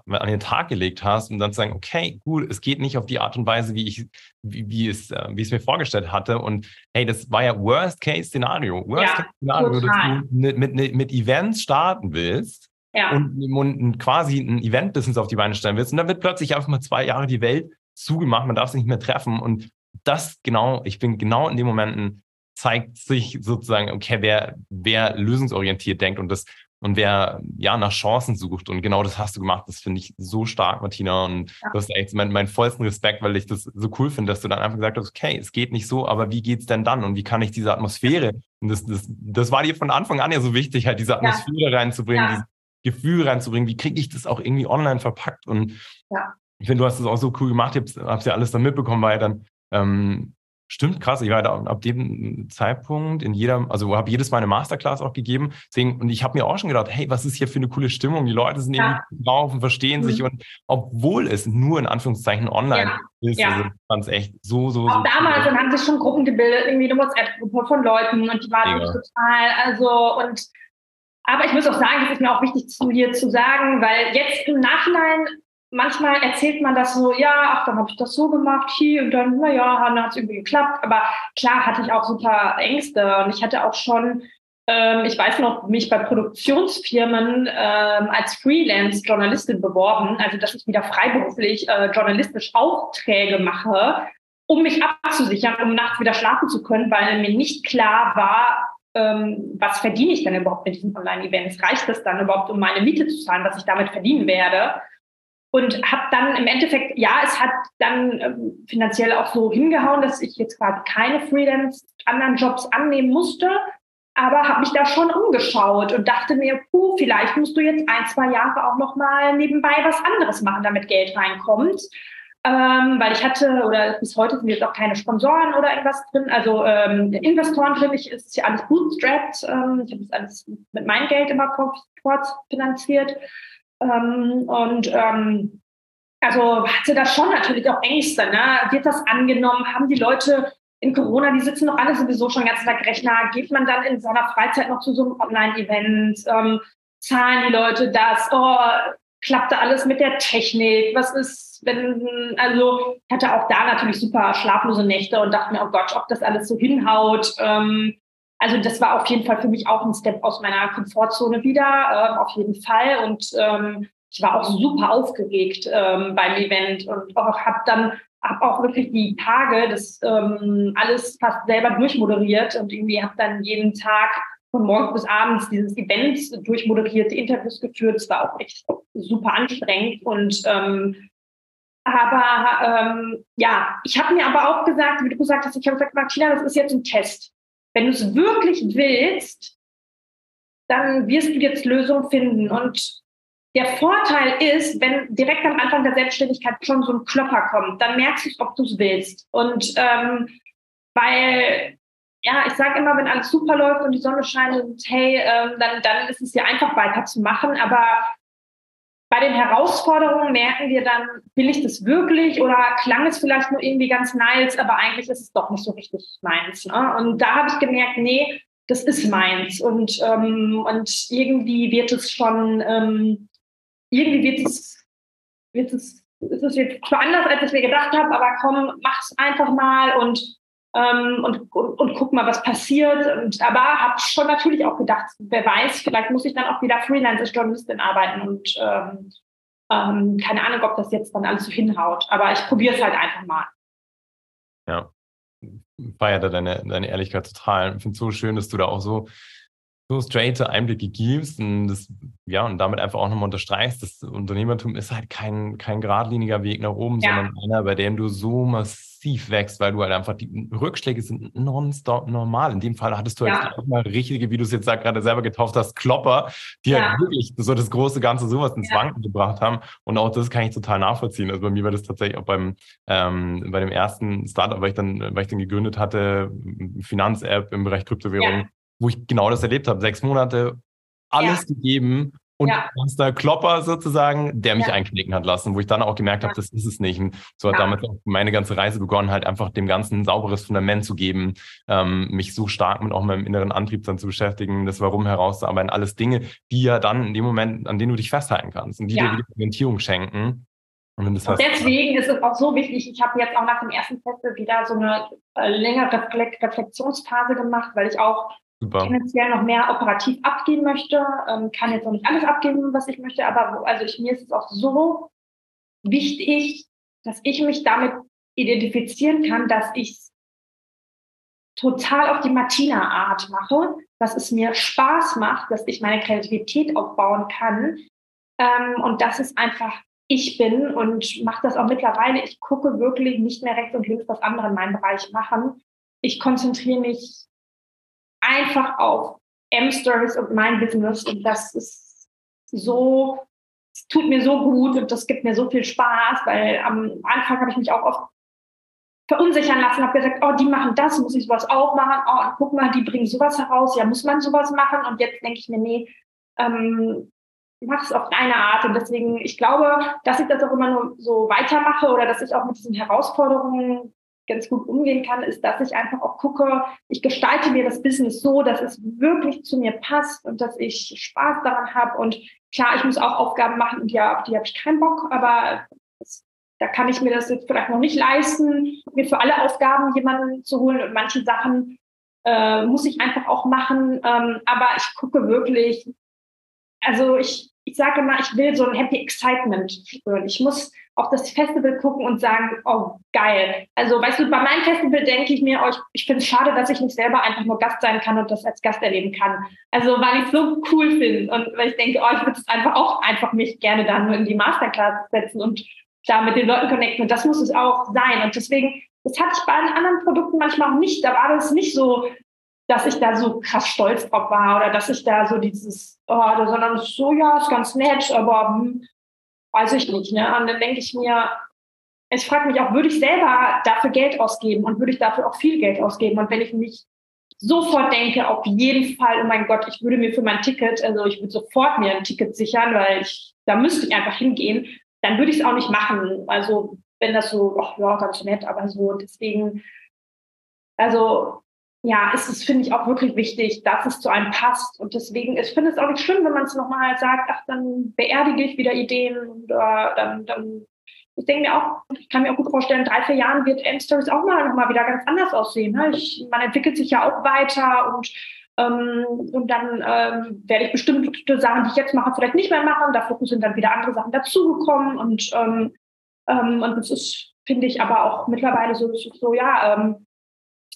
an den Tag gelegt hast und dann zu sagen, okay, gut, es geht nicht auf die Art und Weise, wie ich, wie, wie es, äh, wie es mir vorgestellt hatte. Und hey, das war ja Worst-Case-Szenario. Worst-Case-Szenario, dass du mit, mit, mit Events starten willst ja. und, und quasi ein Event-Business auf die Beine stellen willst. Und dann wird plötzlich einfach mal zwei Jahre die Welt zugemacht, man darf sich nicht mehr treffen. Und das genau, ich bin genau in den Momenten, zeigt sich sozusagen, okay, wer, wer lösungsorientiert denkt und das und wer ja nach Chancen sucht. Und genau das hast du gemacht. Das finde ich so stark, Martina. Und ja. du hast echt meinen mein vollsten Respekt, weil ich das so cool finde, dass du dann einfach gesagt hast, okay, es geht nicht so, aber wie geht's denn dann? Und wie kann ich diese Atmosphäre, und das, das, das war dir von Anfang an ja so wichtig, halt diese Atmosphäre ja. reinzubringen, ja. Gefühl reinzubringen. Wie kriege ich das auch irgendwie online verpackt? Und ich finde, du hast das auch so cool gemacht. Ich habe es ja alles dann mitbekommen, weil dann ähm, stimmt krass. Ich war da ab dem Zeitpunkt in jeder, also habe jedes Mal eine Masterclass auch gegeben. Deswegen, und ich habe mir auch schon gedacht, hey, was ist hier für eine coole Stimmung? Die Leute sind ja. irgendwie drauf und verstehen mhm. sich. Und obwohl es nur in Anführungszeichen online ja. ist, ja. also fand es echt so, so, auch so. damals cool. haben sich schon Gruppen gebildet, irgendwie eine WhatsApp-Gruppe von Leuten und die waren total, also und aber ich muss auch sagen, das ist mir auch wichtig zu dir zu sagen, weil jetzt im Nachhinein manchmal erzählt man das so, ja, ach, dann habe ich das so gemacht, hier und dann, naja, dann hat es irgendwie geklappt. Aber klar hatte ich auch super Ängste und ich hatte auch schon, ähm, ich weiß noch, mich bei Produktionsfirmen ähm, als Freelance-Journalistin beworben, also dass ich wieder freiberuflich äh, journalistisch Aufträge mache, um mich abzusichern, um nachts wieder schlafen zu können, weil mir nicht klar war, ähm, was verdiene ich denn überhaupt mit diesen Online-Events? Reicht es dann überhaupt, um meine Miete zu zahlen, was ich damit verdienen werde? Und habe dann im Endeffekt, ja, es hat dann ähm, finanziell auch so hingehauen, dass ich jetzt quasi keine Freelance anderen Jobs annehmen musste, aber habe mich da schon umgeschaut und dachte mir, puh, vielleicht musst du jetzt ein, zwei Jahre auch noch mal nebenbei was anderes machen, damit Geld reinkommt. Ähm, weil ich hatte, oder bis heute sind jetzt auch keine Sponsoren oder irgendwas drin, also ähm, Investoren drin, ich ist ja alles bootstrapped, ähm, ich habe das alles mit meinem Geld immer finanziert ähm, und ähm, also hatte da schon natürlich auch Ängste, ne? wird das angenommen, haben die Leute in Corona, die sitzen doch alle sowieso schon den ganzen Tag Rechner, geht man dann in seiner Freizeit noch zu so einem Online-Event, ähm, zahlen die Leute das, oh, klappte alles mit der Technik? Was ist, wenn, also ich hatte auch da natürlich super schlaflose Nächte und dachte mir, oh Gott, ob das alles so hinhaut. Ähm, also das war auf jeden Fall für mich auch ein Step aus meiner Komfortzone wieder, äh, auf jeden Fall. Und ähm, ich war auch super aufgeregt ähm, beim Event und auch habe dann hab auch wirklich die Tage das ähm, alles fast selber durchmoderiert und irgendwie habe dann jeden Tag von morgens bis abends dieses Event durchmoderiert, Interviews geführt. Es war auch echt super anstrengend und ähm, aber ähm, ja, ich habe mir aber auch gesagt, wie du gesagt hast, ich habe gesagt, Martina, das ist jetzt ein Test. Wenn du es wirklich willst, dann wirst du jetzt Lösungen finden. Und der Vorteil ist, wenn direkt am Anfang der Selbstständigkeit schon so ein Klopper kommt, dann merkst du, ob du es willst. Und ähm, weil, ja, ich sage immer, wenn alles super läuft und die Sonne scheint und hey, ähm, dann, dann ist es ja einfach weiterzumachen. Aber bei den Herausforderungen merken wir dann, will ich das wirklich oder klang es vielleicht nur irgendwie ganz nice, aber eigentlich ist es doch nicht so richtig meins. Ne? Und da habe ich gemerkt, nee, das ist meins. Und, ähm, und irgendwie wird es schon, ähm, irgendwie wird es, wird es, ist es jetzt zwar anders, als ich mir gedacht habe, aber komm, mach's einfach mal und ähm, und, und, guck mal, was passiert. Und, aber habe schon natürlich auch gedacht, wer weiß, vielleicht muss ich dann auch wieder Freelance Journalistin arbeiten und ähm, ähm, keine Ahnung, ob das jetzt dann alles so hinhaut. Aber ich probiere es halt einfach mal. Ja, feiere da deine, deine Ehrlichkeit total. Ich finde es so schön, dass du da auch so so straighte Einblicke gibst und das, ja, und damit einfach auch nochmal unterstreichst, das Unternehmertum ist halt kein, kein geradliniger Weg nach oben, ja. sondern einer, bei dem du so massiv wächst, weil du halt einfach die Rückschläge sind nonstop normal. In dem Fall hattest du ja. halt auch mal richtige, wie du es jetzt gerade selber getauft hast, Klopper, die ja. halt wirklich so das große Ganze sowas ins Wanken gebracht haben. Und auch das kann ich total nachvollziehen. Also bei mir war das tatsächlich auch beim, ähm, bei dem ersten Startup, weil ich dann, weil ich dann gegründet hatte, Finanz-App im Bereich Kryptowährung wo ich genau das erlebt habe. Sechs Monate, alles ja. gegeben und ja. der Klopper sozusagen, der mich ja. einknicken hat lassen, wo ich dann auch gemerkt habe, das ist es nicht. Und so hat damals auch meine ganze Reise begonnen, halt einfach dem Ganzen ein sauberes Fundament zu geben, ähm, mich so stark mit auch meinem inneren Antrieb dann zu beschäftigen, das Warum herauszuarbeiten, alles Dinge, die ja dann in dem Moment, an denen du dich festhalten kannst und die dir wieder Orientierung schenken. Und, und deswegen ist es auch so wichtig, ich habe jetzt auch nach dem ersten Festival wieder so eine äh, längere Reflexionsphase gemacht, weil ich auch Super. tendenziell noch mehr operativ abgeben möchte. Ähm, kann jetzt noch nicht alles abgeben, was ich möchte, aber also ich, mir ist es auch so wichtig, dass ich mich damit identifizieren kann, dass ich total auf die Martina-Art mache, dass es mir Spaß macht, dass ich meine Kreativität aufbauen kann ähm, und dass es einfach ich bin und mache das auch mittlerweile. Ich gucke wirklich nicht mehr rechts und links, was andere in meinem Bereich machen. Ich konzentriere mich einfach auf M-Stories und mein Business. Und das ist so, es tut mir so gut und das gibt mir so viel Spaß, weil am Anfang habe ich mich auch oft verunsichern lassen, habe gesagt, oh, die machen das, muss ich sowas auch machen? Oh, guck mal, die bringen sowas heraus, ja, muss man sowas machen? Und jetzt denke ich mir, nee, ähm, mach es auf deine Art. Und deswegen, ich glaube, dass ich das auch immer nur so weitermache oder dass ich auch mit diesen Herausforderungen ganz gut umgehen kann, ist, dass ich einfach auch gucke, ich gestalte mir das Business so, dass es wirklich zu mir passt und dass ich Spaß daran habe. Und klar, ich muss auch Aufgaben machen und ja, auf die habe ich keinen Bock, aber das, da kann ich mir das jetzt vielleicht noch nicht leisten, mir für alle Aufgaben jemanden zu holen und manche Sachen äh, muss ich einfach auch machen. Ähm, aber ich gucke wirklich, also ich, ich sage immer, ich will so ein Happy Excitement spüren. Ich muss auf das Festival gucken und sagen, oh geil. Also weißt du, bei meinem Festival denke ich mir, oh, ich, ich finde es schade, dass ich nicht selber einfach nur Gast sein kann und das als Gast erleben kann. Also weil ich es so cool finde und weil ich denke, oh, ich würde es einfach auch einfach mich gerne dann nur in die Masterclass setzen und da mit den Leuten connecten. Und das muss es auch sein. Und deswegen, das hatte ich bei anderen Produkten manchmal auch nicht. Da war das nicht so, dass ich da so krass stolz drauf war oder dass ich da so dieses, oh, sondern so, ja, ist ganz nett, aber hm, weiß ich nicht. Ne? Und dann denke ich mir, ich frage mich auch, würde ich selber dafür Geld ausgeben und würde ich dafür auch viel Geld ausgeben? Und wenn ich mich sofort denke, auf jeden Fall, oh mein Gott, ich würde mir für mein Ticket, also ich würde sofort mir ein Ticket sichern, weil ich, da müsste ich einfach hingehen, dann würde ich es auch nicht machen. Also wenn das so, ach ja, ganz nett, aber so, deswegen, also ja, ist es, finde ich, auch wirklich wichtig, dass es zu einem passt. Und deswegen, ich finde es auch nicht schlimm, wenn man es nochmal sagt, ach, dann beerdige ich wieder Ideen und äh, dann, dann ich denke mir auch, ich kann mir auch gut vorstellen, in drei, vier Jahren wird M-Stories auch mal nochmal wieder ganz anders aussehen. Ne? Ich, man entwickelt sich ja auch weiter und ähm, und dann ähm, werde ich bestimmte Sachen, die ich jetzt mache, vielleicht nicht mehr machen. Dafür sind dann wieder andere Sachen dazugekommen. Und, ähm, ähm, und das ist, finde ich, aber auch mittlerweile so, so ja,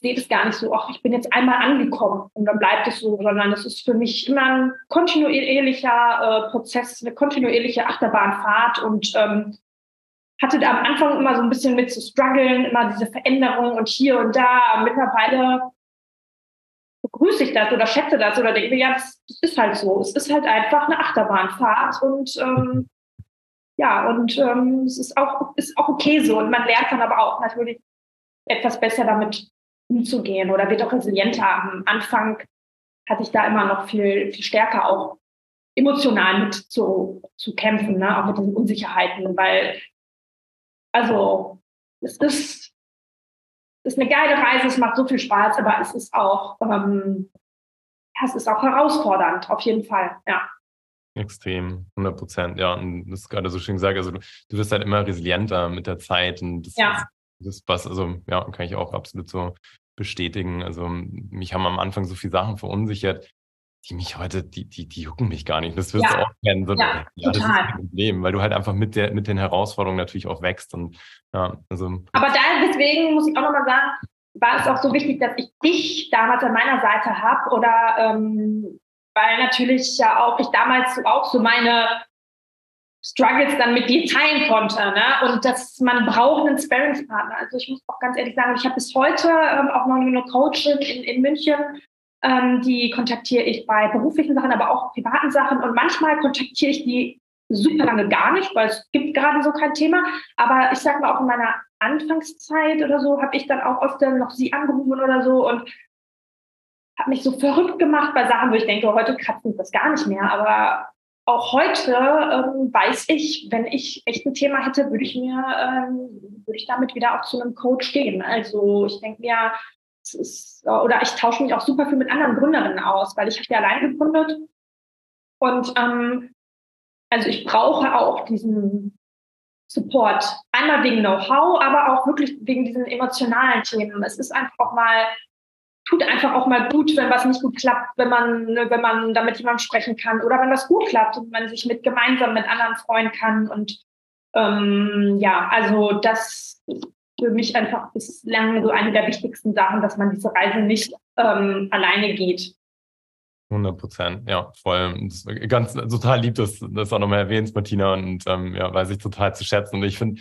sehe das gar nicht so, ach, ich bin jetzt einmal angekommen und dann bleibt es so, sondern es ist für mich immer ein kontinuierlicher äh, Prozess, eine kontinuierliche Achterbahnfahrt und ähm, hatte da am Anfang immer so ein bisschen mit zu strugglen, immer diese Veränderung und hier und da. Mittlerweile begrüße ich das oder schätze das oder denke, ja, das, das ist halt so. Es ist halt einfach eine Achterbahnfahrt und ähm, ja, und ähm, es ist auch, ist auch okay so. Und man lernt dann aber auch natürlich etwas besser damit umzugehen oder wird auch resilienter. Am Anfang hatte ich da immer noch viel, viel stärker auch emotional mit zu, zu kämpfen, ne? auch mit diesen Unsicherheiten, weil also es ist ist eine geile Reise, es macht so viel Spaß, aber es ist auch, ähm, ja, es ist auch herausfordernd, auf jeden Fall, ja. Extrem, 100 Prozent, ja. Und das ist gerade so schön gesagt, also du, du wirst halt immer resilienter mit der Zeit und das, ja. das, das was, also ja, kann ich auch absolut so bestätigen. Also mich haben am Anfang so viele Sachen verunsichert, die mich heute, die, die, die jucken mich gar nicht. Das wirst ja. du auch kennen. So, ja, ja das ist ein Problem, weil du halt einfach mit, der, mit den Herausforderungen natürlich auch wächst. Und, ja, also. Aber da, deswegen muss ich auch nochmal sagen, war es auch so wichtig, dass ich dich damals an meiner Seite habe oder ähm, weil natürlich ja auch ich damals auch so meine Struggles dann mit dir teilen konnte. Ne? Und dass man braucht einen Sparringspartner. Also ich muss auch ganz ehrlich sagen, ich habe bis heute ähm, auch noch eine Coachin in, in München, ähm, die kontaktiere ich bei beruflichen Sachen, aber auch privaten Sachen. Und manchmal kontaktiere ich die super lange gar nicht, weil es gibt gerade so kein Thema. Aber ich sage mal, auch in meiner Anfangszeit oder so habe ich dann auch oft noch sie angerufen oder so und habe mich so verrückt gemacht bei Sachen, wo ich denke, heute kratzt das gar nicht mehr. Aber auch heute ähm, weiß ich, wenn ich echt ein Thema hätte, würde ich mir, ähm, würde ich damit wieder auch zu einem Coach gehen. Also ich denke mir, ist, oder ich tausche mich auch super viel mit anderen Gründerinnen aus, weil ich habe ja allein gegründet. Und ähm, also ich brauche auch diesen Support. Einmal wegen Know-how, aber auch wirklich wegen diesen emotionalen Themen. Es ist einfach auch mal, tut einfach auch mal gut, wenn was nicht gut klappt, wenn man, wenn man damit jemandem sprechen kann oder wenn was gut klappt und man sich mit gemeinsam mit anderen freuen kann. Und ähm, ja, also das für mich einfach bislang so eine der wichtigsten Sachen, dass man diese Reise nicht ähm, alleine geht. 100 Prozent, ja, voll. Ganz total lieb, dass du das auch nochmal erwähnst, Martina, und ähm, ja, weiß ich total zu schätzen. Und ich finde,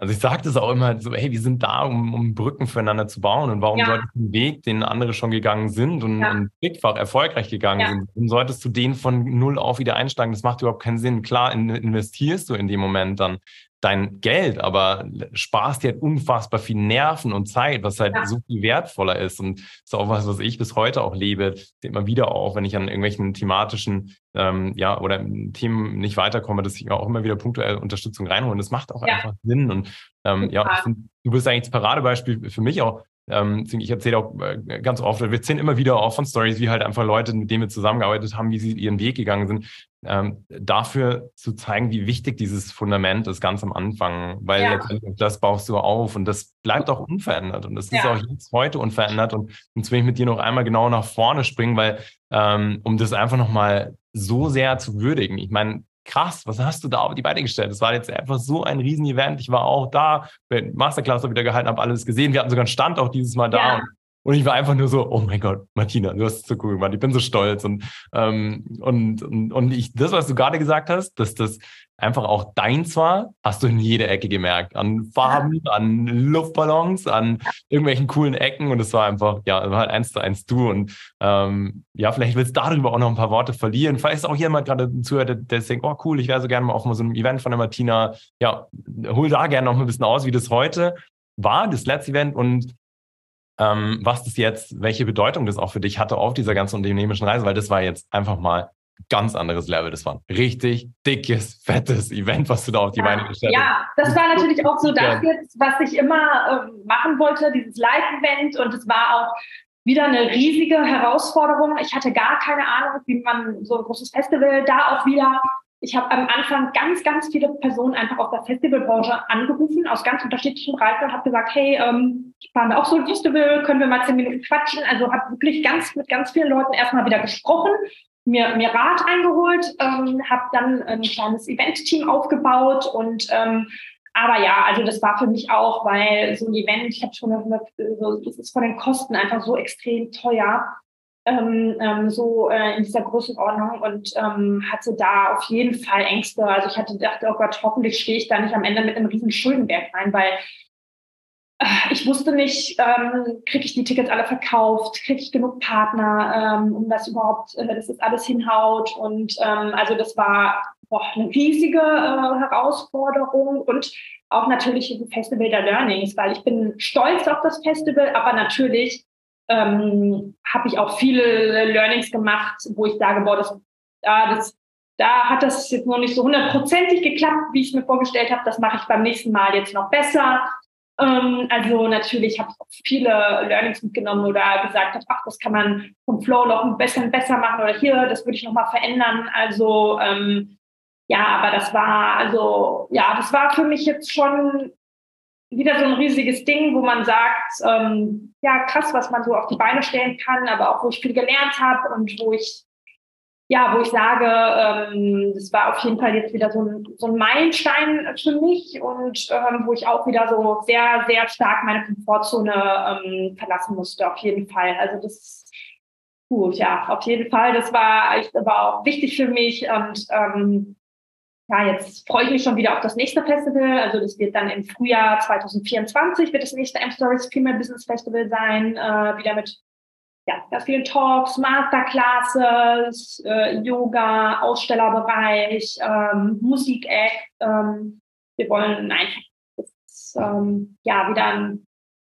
also ich sage das auch immer so, hey, wir sind da, um, um Brücken füreinander zu bauen. Und warum ja. solltest du den Weg, den andere schon gegangen sind und, ja. und blickfach erfolgreich gegangen ja. sind, warum solltest du den von null auf wieder einsteigen? Das macht überhaupt keinen Sinn. Klar, in, investierst du in dem Moment dann dein Geld, aber sparst dir halt unfassbar viel Nerven und Zeit, was halt ja. so viel wertvoller ist. Und das ist auch was, was ich bis heute auch lebe, immer wieder auch, wenn ich an irgendwelchen thematischen ähm, ja, oder Themen nicht weiterkomme, dass ich auch immer wieder punktuell Unterstützung reinhole. Und das macht auch ja. einfach Sinn. Und ähm, ja, find, du bist eigentlich das Paradebeispiel für mich auch, ähm, ich erzähle auch äh, ganz oft, wir erzählen immer wieder auch von Stories, wie halt einfach Leute, mit denen wir zusammengearbeitet haben, wie sie ihren Weg gegangen sind, ähm, dafür zu zeigen, wie wichtig dieses Fundament ist ganz am Anfang, weil ja. letztendlich das baust du auf und das bleibt auch unverändert und das ja. ist auch jetzt heute unverändert und jetzt will ich mit dir noch einmal genau nach vorne springen, weil ähm, um das einfach nochmal so sehr zu würdigen. Ich meine, krass, was hast du da auf die Beine gestellt? Das war jetzt einfach so ein Riesen-Event. Ich war auch da, Masterclass wieder gehalten, habe alles gesehen. Wir hatten sogar einen Stand auch dieses Mal da. Ja. Und ich war einfach nur so, oh mein Gott, Martina, du hast es so cool gemacht. Ich bin so stolz. Und, ähm, und, und, und ich, das, was du gerade gesagt hast, dass das einfach auch deins war, hast du in jeder Ecke gemerkt. An Farben, an Luftballons, an irgendwelchen coolen Ecken. Und es war einfach, ja, war halt eins zu eins du. Und ähm, ja, vielleicht willst du darüber auch noch ein paar Worte verlieren. Vielleicht ist auch jemand gerade zuhört, der, der denkt, oh cool, ich wäre so gerne mal auf so einem Event von der Martina. Ja, hol da gerne noch ein bisschen aus, wie das heute war, das letzte Event. Und ähm, was das jetzt, welche Bedeutung das auch für dich hatte auf dieser ganzen unternehmerischen Reise, weil das war jetzt einfach mal ganz anderes Level. Das war ein richtig dickes, fettes Event, was du da auf die Beine gestellt hast. Ja, das war natürlich auch so das jetzt, was ich immer äh, machen wollte, dieses Live-Event. Und es war auch wieder eine riesige Herausforderung. Ich hatte gar keine Ahnung, wie man so ein großes Festival da auch wieder ich habe am Anfang ganz, ganz viele Personen einfach aus der Festivalbranche angerufen, aus ganz unterschiedlichen Bereichen und habe gesagt, hey, ähm, ich plane auch so ein Festival, können wir mal zehn Minuten quatschen? Also habe wirklich ganz mit ganz vielen Leuten erstmal wieder gesprochen, mir, mir Rat eingeholt, ähm, habe dann ein kleines Event-Team aufgebaut und ähm, aber ja, also das war für mich auch, weil so ein Event, ich habe schon das ist von den Kosten einfach so extrem teuer ähm, ähm, so äh, in dieser Größenordnung und ähm, hatte da auf jeden Fall Ängste. Also ich hatte gedacht, oh Gott, hoffentlich stehe ich da nicht am Ende mit einem riesen Schuldenberg rein, weil äh, ich wusste nicht, ähm, kriege ich die Tickets alle verkauft, kriege ich genug Partner, ähm, um das überhaupt, äh, dass das alles hinhaut. Und ähm, also das war boah, eine riesige äh, Herausforderung und auch natürlich ein Festival der Learnings, weil ich bin stolz auf das Festival, aber natürlich ähm, habe ich auch viele Learnings gemacht, wo ich sage, boah, das, da, das, da hat das jetzt noch nicht so hundertprozentig geklappt, wie ich es mir vorgestellt habe. Das mache ich beim nächsten Mal jetzt noch besser. Ähm, also natürlich habe ich auch viele Learnings mitgenommen oder gesagt, ach, das kann man vom Flow noch ein bisschen besser machen oder hier, das würde ich noch mal verändern. Also ähm, ja, aber das war also ja, das war für mich jetzt schon wieder so ein riesiges Ding, wo man sagt, ähm, ja, krass, was man so auf die Beine stellen kann, aber auch wo ich viel gelernt habe und wo ich, ja, wo ich sage, ähm, das war auf jeden Fall jetzt wieder so ein, so ein Meilenstein für mich und ähm, wo ich auch wieder so sehr, sehr stark meine Komfortzone ähm, verlassen musste, auf jeden Fall. Also das gut, ja, auf jeden Fall. Das war, ich, war auch wichtig für mich und ähm, ja, jetzt freue ich mich schon wieder auf das nächste Festival. Also das wird dann im Frühjahr 2024 wird das nächste M-Stories Female Business Festival sein, äh, wieder mit ja, ganz vielen Talks, Masterclasses, äh, Yoga, Ausstellerbereich, ähm, Musik-Act. Ähm, wir wollen einfach ähm, ja, wieder ein,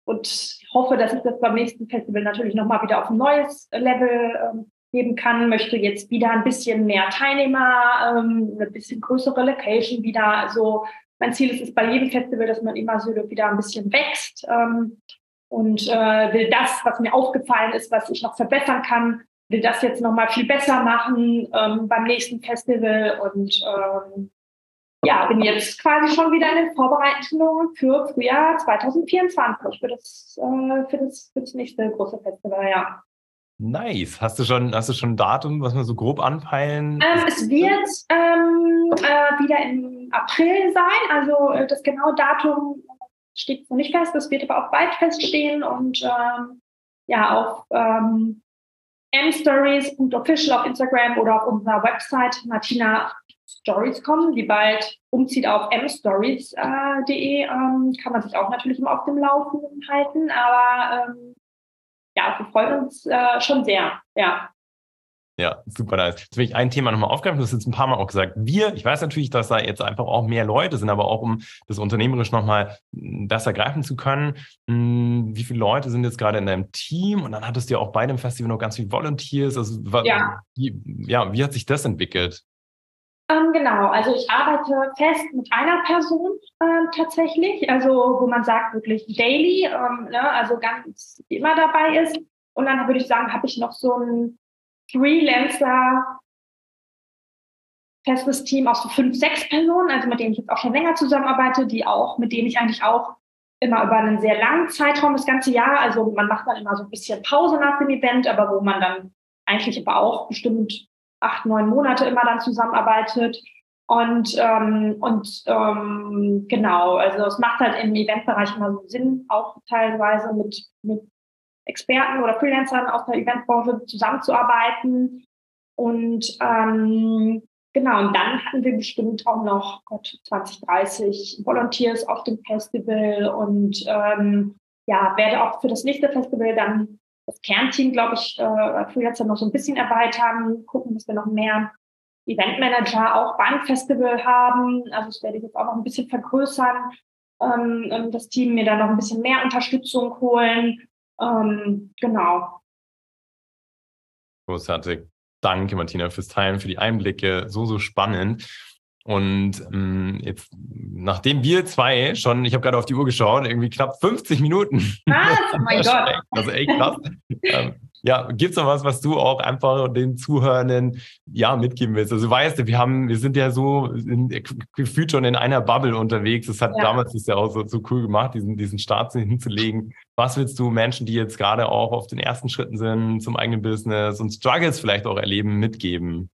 und hoffe, dass ich das beim nächsten Festival natürlich nochmal wieder auf ein neues Level ähm, geben kann, möchte jetzt wieder ein bisschen mehr Teilnehmer, ähm, eine bisschen größere Location wieder. Also mein Ziel ist es bei jedem Festival, dass man immer so wieder ein bisschen wächst ähm, und äh, will das, was mir aufgefallen ist, was ich noch verbessern kann, will das jetzt noch mal viel besser machen ähm, beim nächsten Festival und ähm, ja, bin jetzt quasi schon wieder in den Vorbereitungen für Frühjahr 2024 für das, äh, für das, für das nächste große Festival, ja. Nice. Hast du schon, hast du schon ein Datum, was wir so grob anpeilen? Ähm, es wird ähm, äh, wieder im April sein. Also äh, das genaue Datum steht noch nicht fest. Das wird aber auch bald feststehen und ähm, ja auf ähm, mstories.official auf Instagram oder auf unserer Website Martina Stories kommen, die bald umzieht auf mstories.de, äh, ähm, kann man sich auch natürlich immer auf dem Laufenden halten. Aber ähm, ja, wir freuen uns äh, schon sehr, ja. Ja, super nice. Jetzt will ich ein Thema nochmal aufgreifen. Du hast jetzt ein paar Mal auch gesagt, wir, ich weiß natürlich, dass da jetzt einfach auch mehr Leute sind, aber auch um das unternehmerisch nochmal besser greifen zu können. Hm, wie viele Leute sind jetzt gerade in deinem Team? Und dann hattest du ja auch bei dem Festival noch ganz viele Volunteers. Also, ja. Wie, ja, wie hat sich das entwickelt? Ähm, genau, also ich arbeite fest mit einer Person äh, tatsächlich, also wo man sagt wirklich daily, ähm, ne, also ganz immer dabei ist. Und dann würde ich sagen, habe ich noch so ein Freelancer festes Team aus so fünf, sechs Personen, also mit denen ich jetzt auch schon länger zusammenarbeite, die auch, mit denen ich eigentlich auch immer über einen sehr langen Zeitraum das ganze Jahr, also man macht dann immer so ein bisschen Pause nach dem Event, aber wo man dann eigentlich aber auch bestimmt acht, neun Monate immer dann zusammenarbeitet. Und, ähm, und ähm, genau, also es macht halt im Eventbereich immer so Sinn, auch teilweise mit, mit Experten oder Freelancern aus der Eventbranche zusammenzuarbeiten. Und ähm, genau, und dann hatten wir bestimmt auch noch Gott, 20, 30 Volunteers auf dem Festival und ähm, ja, werde auch für das nächste Festival dann das Kernteam, glaube ich, äh, Freelancer noch so ein bisschen erweitern, gucken, dass wir noch mehr Eventmanager auch beim Festival haben. Also das werde ich jetzt auch noch ein bisschen vergrößern, ähm, das Team mir da noch ein bisschen mehr Unterstützung holen. Ähm, genau. Großartig. Danke, Martina, fürs Teilen, für die Einblicke. So, so spannend. Und ähm, jetzt, nachdem wir zwei schon, ich habe gerade auf die Uhr geschaut, irgendwie knapp 50 Minuten. Was? Oh mein Gott. Also echt krass. ähm, ja, gibt es noch was, was du auch einfach den Zuhörenden ja mitgeben willst? Also weißt du, wir haben, wir sind ja so in, gefühlt schon in einer Bubble unterwegs. Das hat ja. damals ist ja auch so, so cool gemacht, diesen, diesen Start hinzulegen. Was willst du Menschen, die jetzt gerade auch auf den ersten Schritten sind zum eigenen Business und Struggles vielleicht auch erleben, mitgeben?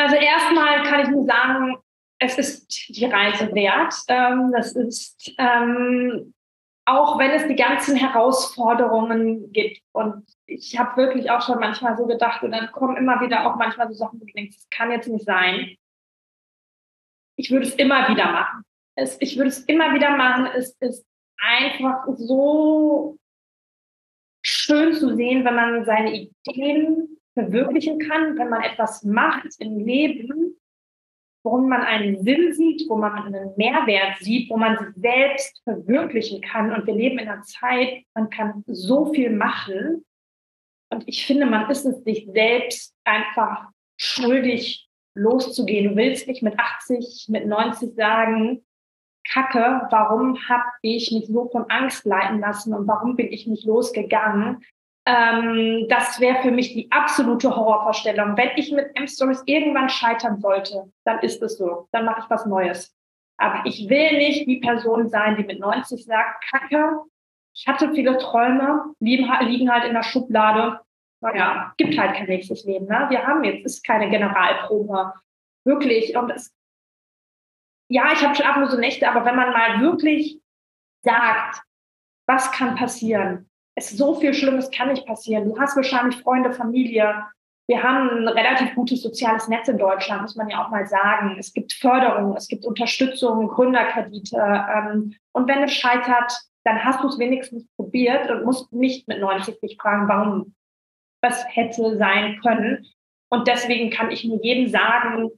Also erstmal kann ich nur sagen, es ist die Reise wert. Ähm, das ist, ähm, auch wenn es die ganzen Herausforderungen gibt. Und ich habe wirklich auch schon manchmal so gedacht, und dann kommen immer wieder auch manchmal so Sachen, wo du denkst, das kann jetzt nicht sein. Ich würde es immer wieder machen. Es, ich würde es immer wieder machen. Es ist einfach so schön zu sehen, wenn man seine Ideen verwirklichen kann, wenn man etwas macht im Leben, worum man einen Sinn sieht, wo man einen Mehrwert sieht, wo man sich selbst verwirklichen kann. Und wir leben in einer Zeit, man kann so viel machen. Und ich finde, man ist es sich selbst einfach schuldig, loszugehen. Du willst nicht mit 80, mit 90 sagen, Kacke, warum habe ich mich so von Angst leiten lassen und warum bin ich nicht losgegangen? Ähm, das wäre für mich die absolute Horrorvorstellung. Wenn ich mit M-Stories irgendwann scheitern sollte, dann ist es so. Dann mache ich was Neues. Aber ich will nicht die Person sein, die mit 90 sagt, Kacke, ich hatte viele Träume, liegen, halt in der Schublade. Naja, gibt halt kein nächstes Leben. Ne? Wir haben jetzt, ist keine Generalprobe. Wirklich. Und es, ja, ich habe schon ab und so Nächte, aber wenn man mal wirklich sagt, was kann passieren, es so viel Schlimmes kann nicht passieren. Du hast wahrscheinlich Freunde, Familie. Wir haben ein relativ gutes soziales Netz in Deutschland, muss man ja auch mal sagen. Es gibt Förderung, es gibt Unterstützung, Gründerkredite. Ähm, und wenn es scheitert, dann hast du es wenigstens probiert und musst nicht mit 90 dich fragen, warum was hätte sein können. Und deswegen kann ich nur jedem sagen,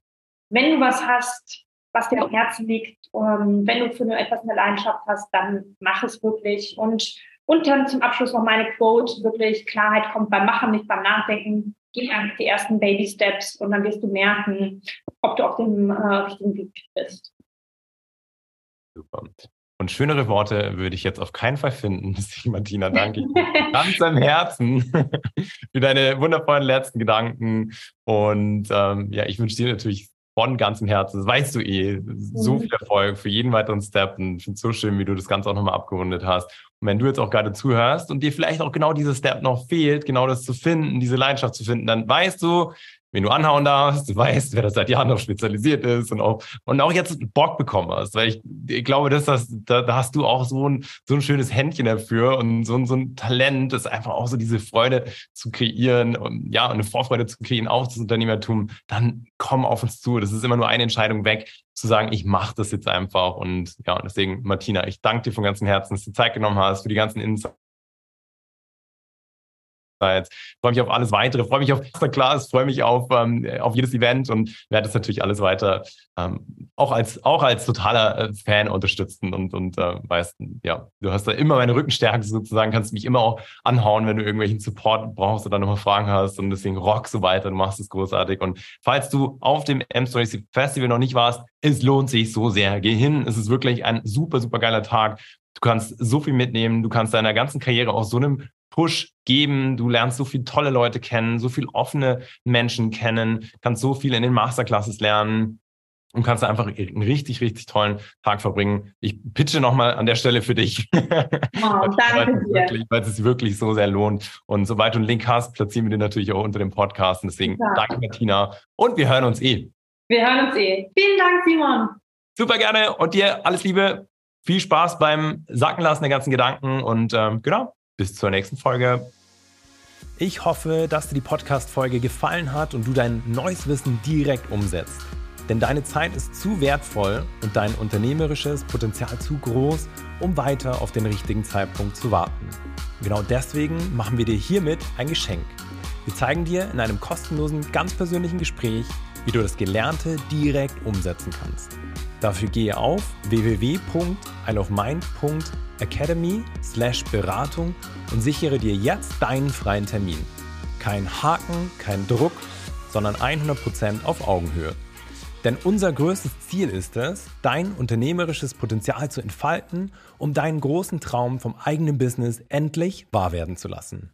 wenn du was hast, was dir am Herzen liegt, ähm, wenn du für nur etwas eine Leidenschaft hast, dann mach es wirklich und und dann zum Abschluss noch meine Quote, wirklich Klarheit kommt beim Machen, nicht beim Nachdenken. Geh einfach die ersten Baby Steps und dann wirst du merken, ob du auf dem äh, richtigen Weg bist. Super. Und schönere Worte würde ich jetzt auf keinen Fall finden. Martina, danke ganz am Herzen für deine wundervollen letzten Gedanken. Und ähm, ja, ich wünsche dir natürlich von ganzem Herzen, das weißt du eh, so mhm. viel Erfolg für jeden weiteren Step. Und ich finde es so schön, wie du das Ganze auch nochmal abgerundet hast. Und wenn du jetzt auch gerade zuhörst und dir vielleicht auch genau dieser Step noch fehlt, genau das zu finden, diese Leidenschaft zu finden, dann weißt du, wen du anhauen darfst, du weißt, wer das seit Jahren noch spezialisiert ist und auch, und auch jetzt Bock bekommen hast. Weil ich, ich glaube, dass das, da, da hast du auch so ein, so ein schönes Händchen dafür und so ein, so ein Talent, das einfach auch so diese Freude zu kreieren und ja, eine Vorfreude zu kreieren auf das Unternehmertum. Dann komm auf uns zu. Das ist immer nur eine Entscheidung weg, zu sagen, ich mache das jetzt einfach. Und ja, und deswegen, Martina, ich danke dir von ganzem Herzen, dass du Zeit genommen hast für die ganzen Insights Ich freue mich auf alles weitere, freue mich auf Masterclass, freue mich auf, ähm, auf jedes Event und werde das natürlich alles weiter ähm, auch als auch als totaler äh, Fan unterstützen und und äh, weißt ja, du hast da immer meine Rückenstärke sozusagen, kannst mich immer auch anhauen, wenn du irgendwelchen Support brauchst oder nochmal Fragen hast und deswegen rock so weiter, du machst es großartig und falls du auf dem M-Stories Festival noch nicht warst, es lohnt sich so sehr, geh hin, es ist wirklich ein super super geiler Tag. Du kannst so viel mitnehmen, du kannst deiner ganzen Karriere aus so einem Push geben. Du lernst so viele tolle Leute kennen, so viele offene Menschen kennen, kannst so viel in den Masterclasses lernen und kannst einfach einen richtig, richtig tollen Tag verbringen. Ich pitche nochmal an der Stelle für dich. Oh, danke dir. Weil es sich wirklich so sehr lohnt. Und sobald du einen Link hast, platzieren wir den natürlich auch unter dem Podcast. Und deswegen ja. danke, Martina. Und wir hören uns eh. Wir hören uns eh. Vielen Dank, Simon. Super gerne. Und dir alles Liebe. Viel Spaß beim Sackenlassen der ganzen Gedanken. Und ähm, genau, bis zur nächsten Folge. Ich hoffe, dass dir die Podcast-Folge gefallen hat und du dein neues Wissen direkt umsetzt. Denn deine Zeit ist zu wertvoll und dein unternehmerisches Potenzial zu groß, um weiter auf den richtigen Zeitpunkt zu warten. Genau deswegen machen wir dir hiermit ein Geschenk. Wir zeigen dir in einem kostenlosen, ganz persönlichen Gespräch, wie du das Gelernte direkt umsetzen kannst. Dafür gehe auf www.isleofmind.academy slash Beratung und sichere dir jetzt deinen freien Termin. Kein Haken, kein Druck, sondern 100% auf Augenhöhe. Denn unser größtes Ziel ist es, dein unternehmerisches Potenzial zu entfalten, um deinen großen Traum vom eigenen Business endlich wahr werden zu lassen.